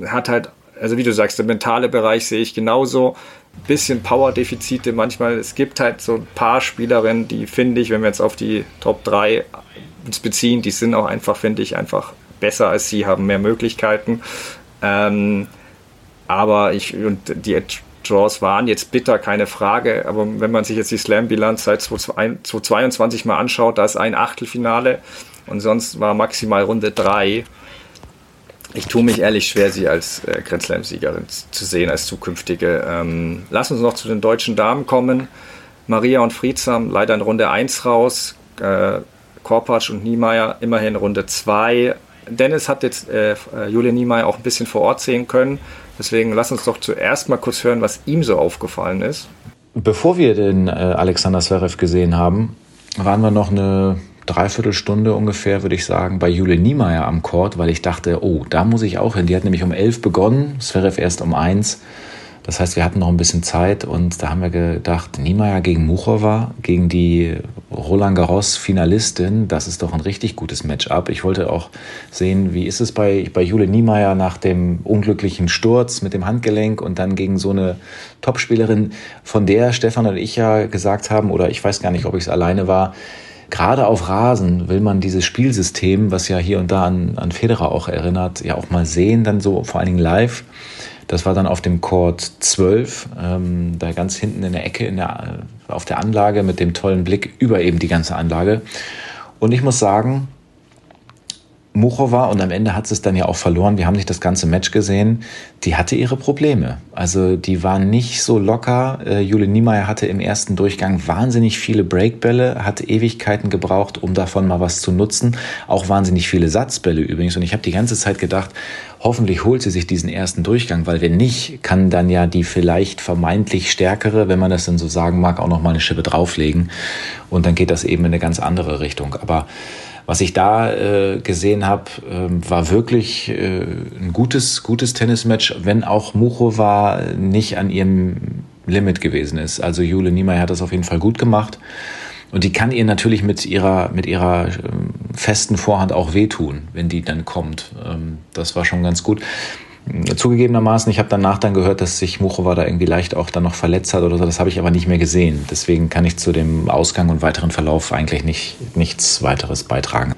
Speaker 2: hat halt, also wie du sagst, der mentale Bereich sehe ich genauso. Bisschen Power-Defizite manchmal. Es gibt halt so ein paar Spielerinnen, die finde ich, wenn wir jetzt auf die Top 3 uns beziehen, die sind auch einfach, finde ich, einfach besser als sie, haben mehr Möglichkeiten. Ähm, aber ich, und die Draws waren jetzt bitter, keine Frage. Aber wenn man sich jetzt die Slam-Bilanz seit 2022 mal anschaut, da ist ein Achtelfinale und sonst war maximal Runde 3. Ich tue mich ehrlich schwer, sie als äh, Grand Slam-Siegerin zu sehen, als zukünftige. Ähm, lass uns noch zu den deutschen Damen kommen. Maria und Friedsam leider in Runde 1 raus. Äh, Korpatsch und Niemeyer immerhin Runde 2. Dennis hat jetzt äh, Julia Niemeyer auch ein bisschen vor Ort sehen können. Deswegen lass uns doch zuerst mal kurz hören, was ihm so aufgefallen ist.
Speaker 3: Bevor wir den äh, Alexander Zverev gesehen haben, waren wir noch eine Dreiviertelstunde ungefähr, würde ich sagen, bei Julia Niemeyer am Court, weil ich dachte, oh, da muss ich auch hin. Die hat nämlich um elf begonnen, Zverev erst um eins. Das heißt, wir hatten noch ein bisschen Zeit und da haben wir gedacht, Niemeyer gegen Muchova, gegen die Roland Garros Finalistin. Das ist doch ein richtig gutes Matchup. Ich wollte auch sehen, wie ist es bei, bei Jule Niemeyer nach dem unglücklichen Sturz mit dem Handgelenk und dann gegen so eine Topspielerin, von der Stefan und ich ja gesagt haben, oder ich weiß gar nicht, ob ich es alleine war, gerade auf Rasen will man dieses Spielsystem, was ja hier und da an, an Federer auch erinnert, ja auch mal sehen, dann so vor allen Dingen live. Das war dann auf dem Court 12, ähm, da ganz hinten in der Ecke in der, auf der Anlage mit dem tollen Blick über eben die ganze Anlage. Und ich muss sagen, Muchova, und am Ende hat sie es dann ja auch verloren, wir haben nicht das ganze Match gesehen, die hatte ihre Probleme. Also die war nicht so locker. Äh, Jule Niemeyer hatte im ersten Durchgang wahnsinnig viele Breakbälle, hat Ewigkeiten gebraucht, um davon mal was zu nutzen. Auch wahnsinnig viele Satzbälle übrigens. Und ich habe die ganze Zeit gedacht, hoffentlich holt sie sich diesen ersten Durchgang, weil wenn nicht, kann dann ja die vielleicht vermeintlich stärkere, wenn man das denn so sagen mag, auch noch mal eine Schippe drauflegen. Und dann geht das eben in eine ganz andere Richtung. Aber was ich da äh, gesehen habe, äh, war wirklich äh, ein gutes, gutes Tennismatch, wenn auch Muchova nicht an ihrem Limit gewesen ist. Also Jule Niemeyer hat das auf jeden Fall gut gemacht. Und die kann ihr natürlich mit ihrer, mit ihrer ähm, festen Vorhand auch wehtun, wenn die dann kommt. Ähm, das war schon ganz gut. Zugegebenermaßen, ich habe danach dann gehört, dass sich Muchova da irgendwie leicht auch dann noch verletzt hat oder so. Das habe ich aber nicht mehr gesehen. Deswegen kann ich zu dem Ausgang und weiteren Verlauf eigentlich nicht, nichts weiteres beitragen.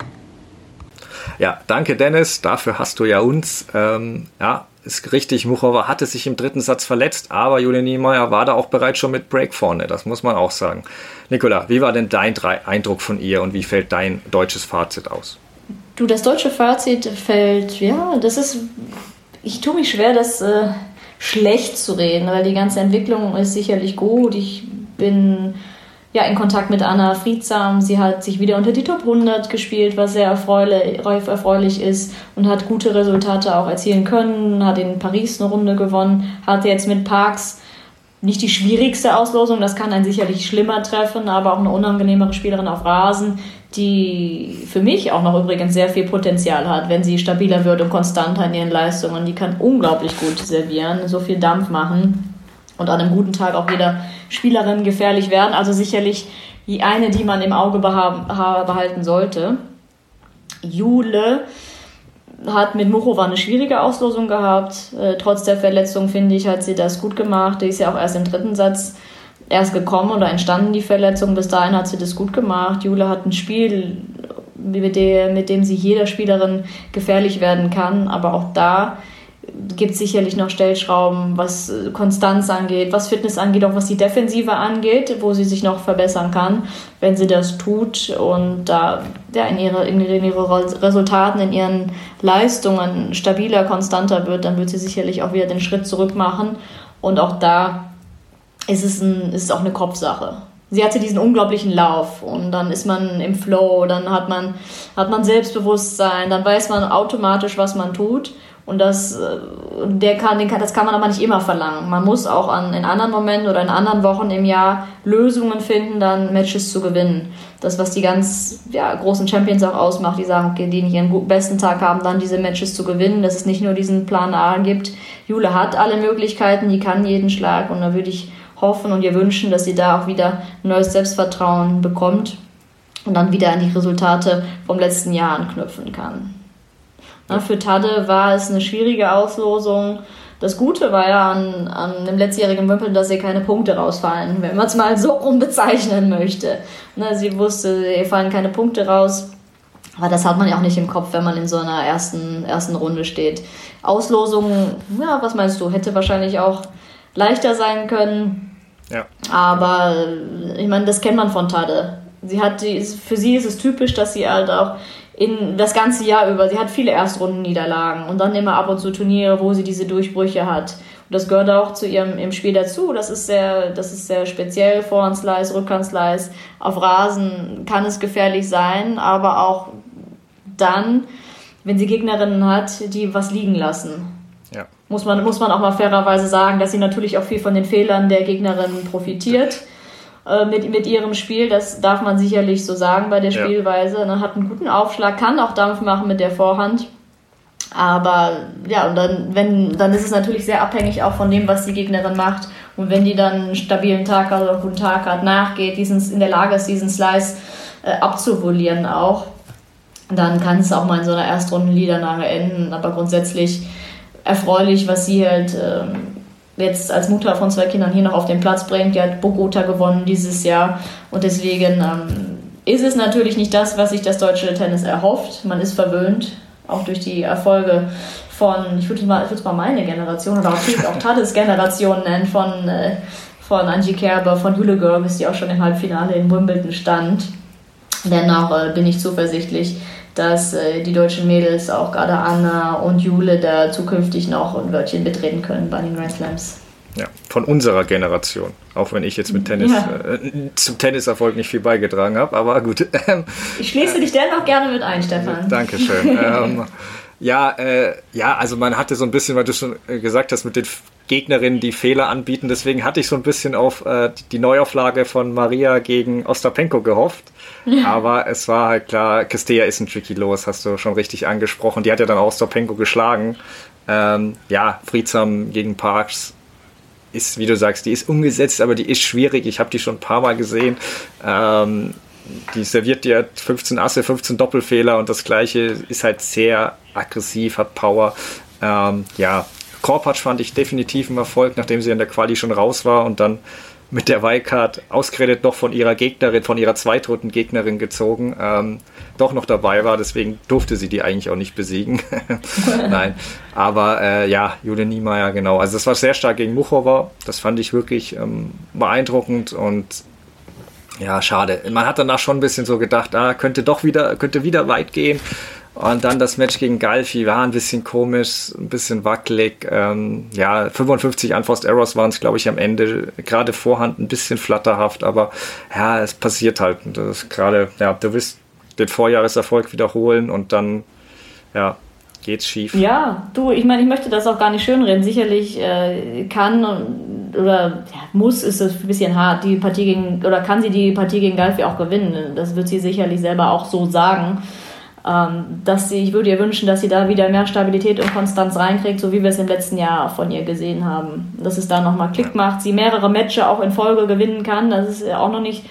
Speaker 2: Ja, danke Dennis. Dafür hast du ja uns. Ähm, ja, ist richtig. Muchova hatte sich im dritten Satz verletzt, aber Julian Niemeyer war da auch bereits schon mit Break vorne. Das muss man auch sagen. Nikola, wie war denn dein Eindruck von ihr und wie fällt dein deutsches Fazit aus?
Speaker 1: Du, das deutsche Fazit fällt, ja, das ist ich tue mich schwer, das äh, schlecht zu reden, weil die ganze Entwicklung ist sicherlich gut. Ich bin ja in Kontakt mit Anna Friedsam. Sie hat sich wieder unter die Top 100 gespielt, was sehr erfreulich, erfreulich ist und hat gute Resultate auch erzielen können. Hat in Paris eine Runde gewonnen, hatte jetzt mit Parks nicht die schwierigste Auslosung, das kann einen sicherlich schlimmer treffen, aber auch eine unangenehmere Spielerin auf Rasen, die für mich auch noch übrigens sehr viel Potenzial hat, wenn sie stabiler wird und konstanter in ihren Leistungen. Die kann unglaublich gut servieren, so viel Dampf machen und an einem guten Tag auch wieder Spielerin gefährlich werden. Also sicherlich die eine, die man im Auge behalten sollte. Jule hat mit Muchova eine schwierige Auslosung gehabt. Äh, trotz der Verletzung, finde ich, hat sie das gut gemacht. Die ist ja auch erst im dritten Satz erst gekommen oder entstanden, die Verletzung. Bis dahin hat sie das gut gemacht. Jule hat ein Spiel, mit, der, mit dem sie jeder Spielerin gefährlich werden kann. Aber auch da gibt es sicherlich noch Stellschrauben, was äh, Konstanz angeht, was Fitness angeht, auch was die Defensive angeht, wo sie sich noch verbessern kann, wenn sie das tut und da ja, in, ihre, in ihre Resultaten, in ihren Leistungen stabiler, konstanter wird, dann wird sie sicherlich auch wieder den Schritt zurück machen. Und auch da ist es, ein, ist es auch eine Kopfsache. Sie hatte diesen unglaublichen Lauf und dann ist man im Flow, dann hat man, hat man Selbstbewusstsein, dann weiß man automatisch, was man tut. Und das, äh, der kann, den kann, das kann man aber nicht immer verlangen. Man muss auch an, in anderen Momenten oder in anderen Wochen im Jahr Lösungen finden, dann Matches zu gewinnen. Das, was die ganz ja, großen Champions auch ausmacht, die sagen, okay, die nicht ihren besten Tag haben, dann diese Matches zu gewinnen, dass es nicht nur diesen Plan A gibt. Jule hat alle Möglichkeiten, die kann jeden Schlag und da würde ich hoffen und ihr wünschen, dass sie da auch wieder neues Selbstvertrauen bekommt und dann wieder an die Resultate vom letzten Jahr anknüpfen kann. Na, für Tadde war es eine schwierige Auslosung. Das Gute war ja an, an dem letztjährigen Wimbledon, dass ihr keine Punkte rausfallen, wenn man es mal so rum bezeichnen möchte. Na, sie wusste, ihr fallen keine Punkte raus. Aber das hat man ja auch nicht im Kopf, wenn man in so einer ersten, ersten Runde steht. Auslosung, ja, was meinst du, hätte wahrscheinlich auch leichter sein können. Ja. Aber ich meine, das kennt man von Tade. Sie hat die, für sie ist es typisch, dass sie halt auch in das ganze Jahr über, sie hat viele Erstrundenniederlagen und dann immer ab und zu Turniere, wo sie diese Durchbrüche hat. Und das gehört auch zu ihrem im Spiel dazu. Das ist sehr, das ist sehr speziell. Vorhandslice, Rückhandslice. Auf Rasen kann es gefährlich sein, aber auch dann, wenn sie Gegnerinnen hat, die was liegen lassen. Ja. Muss man, muss man auch mal fairerweise sagen, dass sie natürlich auch viel von den Fehlern der Gegnerinnen profitiert äh, mit, mit ihrem Spiel. Das darf man sicherlich so sagen bei der Spielweise. Ja. Ne, hat einen guten Aufschlag, kann auch Dampf machen mit der Vorhand. Aber ja, und dann, wenn, dann ist es natürlich sehr abhängig auch von dem, was die Gegnerin macht Und wenn die dann einen stabilen Tag hat oder einen guten Tag hat, nachgeht, diesen, in der Lage ist, diesen Slice äh, abzuvolieren auch, dann kann es auch mal in so einer Erstrunden-Niederlage enden. Aber grundsätzlich erfreulich, was sie halt ähm, jetzt als Mutter von zwei Kindern hier noch auf den Platz bringt. Die hat Bogota gewonnen dieses Jahr und deswegen ähm, ist es natürlich nicht das, was sich das deutsche Tennis erhofft. Man ist verwöhnt, auch durch die Erfolge von, ich würde es mal, mal meine Generation oder auch, auch Tades Generation nennen, von, äh, von Angie Kerber, von Jule Görges, die auch schon im Halbfinale in Wimbledon stand. Dennoch äh, bin ich zuversichtlich, dass äh, die deutschen Mädels, auch gerade Anna und Jule, da zukünftig noch ein Wörtchen mitreden können bei den Grand Slams.
Speaker 2: Ja, von unserer Generation. Auch wenn ich jetzt mit Tennis ja. äh, zum Tenniserfolg nicht viel beigetragen habe, aber gut.
Speaker 1: ich schließe dich dennoch gerne mit ein, Stefan.
Speaker 2: Dankeschön. ähm, ja, äh, ja, also man hatte so ein bisschen, weil du schon äh, gesagt hast, mit den Gegnerinnen, die Fehler anbieten. Deswegen hatte ich so ein bisschen auf äh, die Neuauflage von Maria gegen Ostapenko gehofft. Ja. Aber es war halt klar, Castella ist ein tricky Los, hast du schon richtig angesprochen. Die hat ja dann auch Ostapenko geschlagen. Ähm, ja, Friedsam gegen Parks ist, wie du sagst, die ist umgesetzt, aber die ist schwierig. Ich habe die schon ein paar Mal gesehen. Ähm, die serviert dir 15 Asse, 15 Doppelfehler und das gleiche ist halt sehr aggressiv, hat Power. Ähm, ja, Korpatsch fand ich definitiv ein Erfolg, nachdem sie in der Quali schon raus war und dann mit der Wildcard ausgeredet noch von ihrer Gegnerin, von ihrer zweitroten Gegnerin gezogen, ähm, doch noch dabei war. Deswegen durfte sie die eigentlich auch nicht besiegen. Nein, aber äh, ja, Julia Niemeyer, genau. Also das war sehr stark gegen Muchova. Das fand ich wirklich ähm, beeindruckend und ja, schade. Man hat danach schon ein bisschen so gedacht, ah, könnte doch wieder, könnte wieder weit gehen. Und dann das Match gegen Galfi war ein bisschen komisch, ein bisschen wackelig. Ähm, ja, 55 Unforced Errors waren es, glaube ich, am Ende. Gerade Vorhand ein bisschen flatterhaft, aber ja, es passiert halt. Das ist gerade, ja, du willst den Vorjahreserfolg wiederholen und dann, ja, geht's schief.
Speaker 1: Ja, du, ich meine, ich möchte das auch gar nicht schönreden. Sicherlich äh, kann oder ja, muss ist es ein bisschen hart, die Partie gegen, oder kann sie die Partie gegen Galfi auch gewinnen. Das wird sie sicherlich selber auch so sagen. Ähm, dass sie, ich würde ihr wünschen, dass sie da wieder mehr Stabilität und Konstanz reinkriegt, so wie wir es im letzten Jahr von ihr gesehen haben. Dass es da nochmal Klick macht, sie mehrere Matches auch in Folge gewinnen kann. Das ist auch noch nicht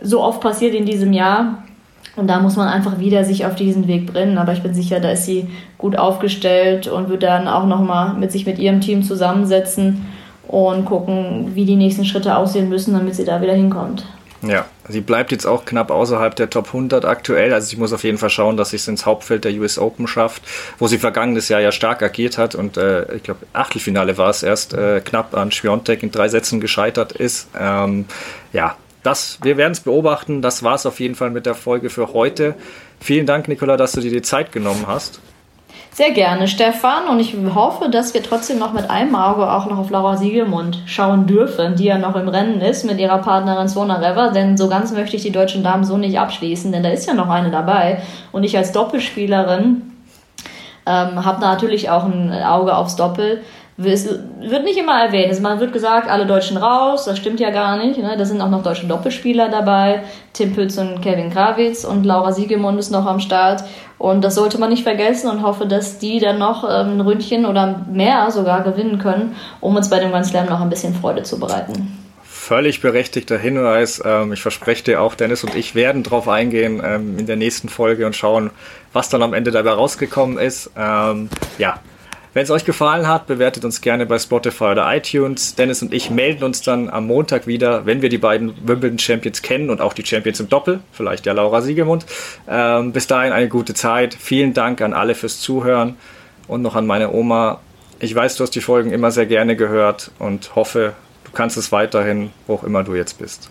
Speaker 1: so oft passiert in diesem Jahr. Und da muss man einfach wieder sich auf diesen Weg bringen. Aber ich bin sicher, da ist sie gut aufgestellt und wird dann auch nochmal mit sich mit ihrem Team zusammensetzen und gucken, wie die nächsten Schritte aussehen müssen, damit sie da wieder hinkommt.
Speaker 2: Ja, sie bleibt jetzt auch knapp außerhalb der Top 100 aktuell. Also sie muss auf jeden Fall schauen, dass sie es ins Hauptfeld der US Open schafft, wo sie vergangenes Jahr ja stark agiert hat und äh, ich glaube Achtelfinale war es erst äh, knapp an Schwiontek in drei Sätzen gescheitert ist. Ähm, ja, das, wir werden es beobachten. Das war es auf jeden Fall mit der Folge für heute. Vielen Dank, Nicola, dass du dir die Zeit genommen hast.
Speaker 1: Sehr gerne, Stefan. Und ich hoffe, dass wir trotzdem noch mit einem Auge auch noch auf Laura Siegelmund schauen dürfen, die ja noch im Rennen ist mit ihrer Partnerin Sona Rever. Denn so ganz möchte ich die deutschen Damen so nicht abschließen, denn da ist ja noch eine dabei. Und ich als Doppelspielerin ähm, habe natürlich auch ein Auge aufs Doppel. Es wird nicht immer erwähnt. Also man wird gesagt, alle Deutschen raus. Das stimmt ja gar nicht. Ne? Da sind auch noch deutsche Doppelspieler dabei. Tim Pütz und Kevin Grawitz und Laura Siegemund ist noch am Start. Und das sollte man nicht vergessen und hoffe, dass die dann noch ähm, ein Ründchen oder mehr sogar gewinnen können, um uns bei dem Grand Slam noch ein bisschen Freude zu bereiten
Speaker 2: völlig berechtigter Hinweis. Ähm, ich verspreche dir auch, Dennis und ich werden darauf eingehen ähm, in der nächsten Folge und schauen, was dann am Ende dabei rausgekommen ist. Ja, wenn es euch gefallen hat, bewertet uns gerne bei Spotify oder iTunes. Dennis und ich melden uns dann am Montag wieder, wenn wir die beiden Wimbledon Champions kennen und auch die Champions im Doppel, vielleicht ja Laura Siegemund. Ähm, bis dahin eine gute Zeit. Vielen Dank an alle fürs Zuhören und noch an meine Oma. Ich weiß, du hast die Folgen immer sehr gerne gehört und hoffe, du kannst es weiterhin, wo auch immer du jetzt bist.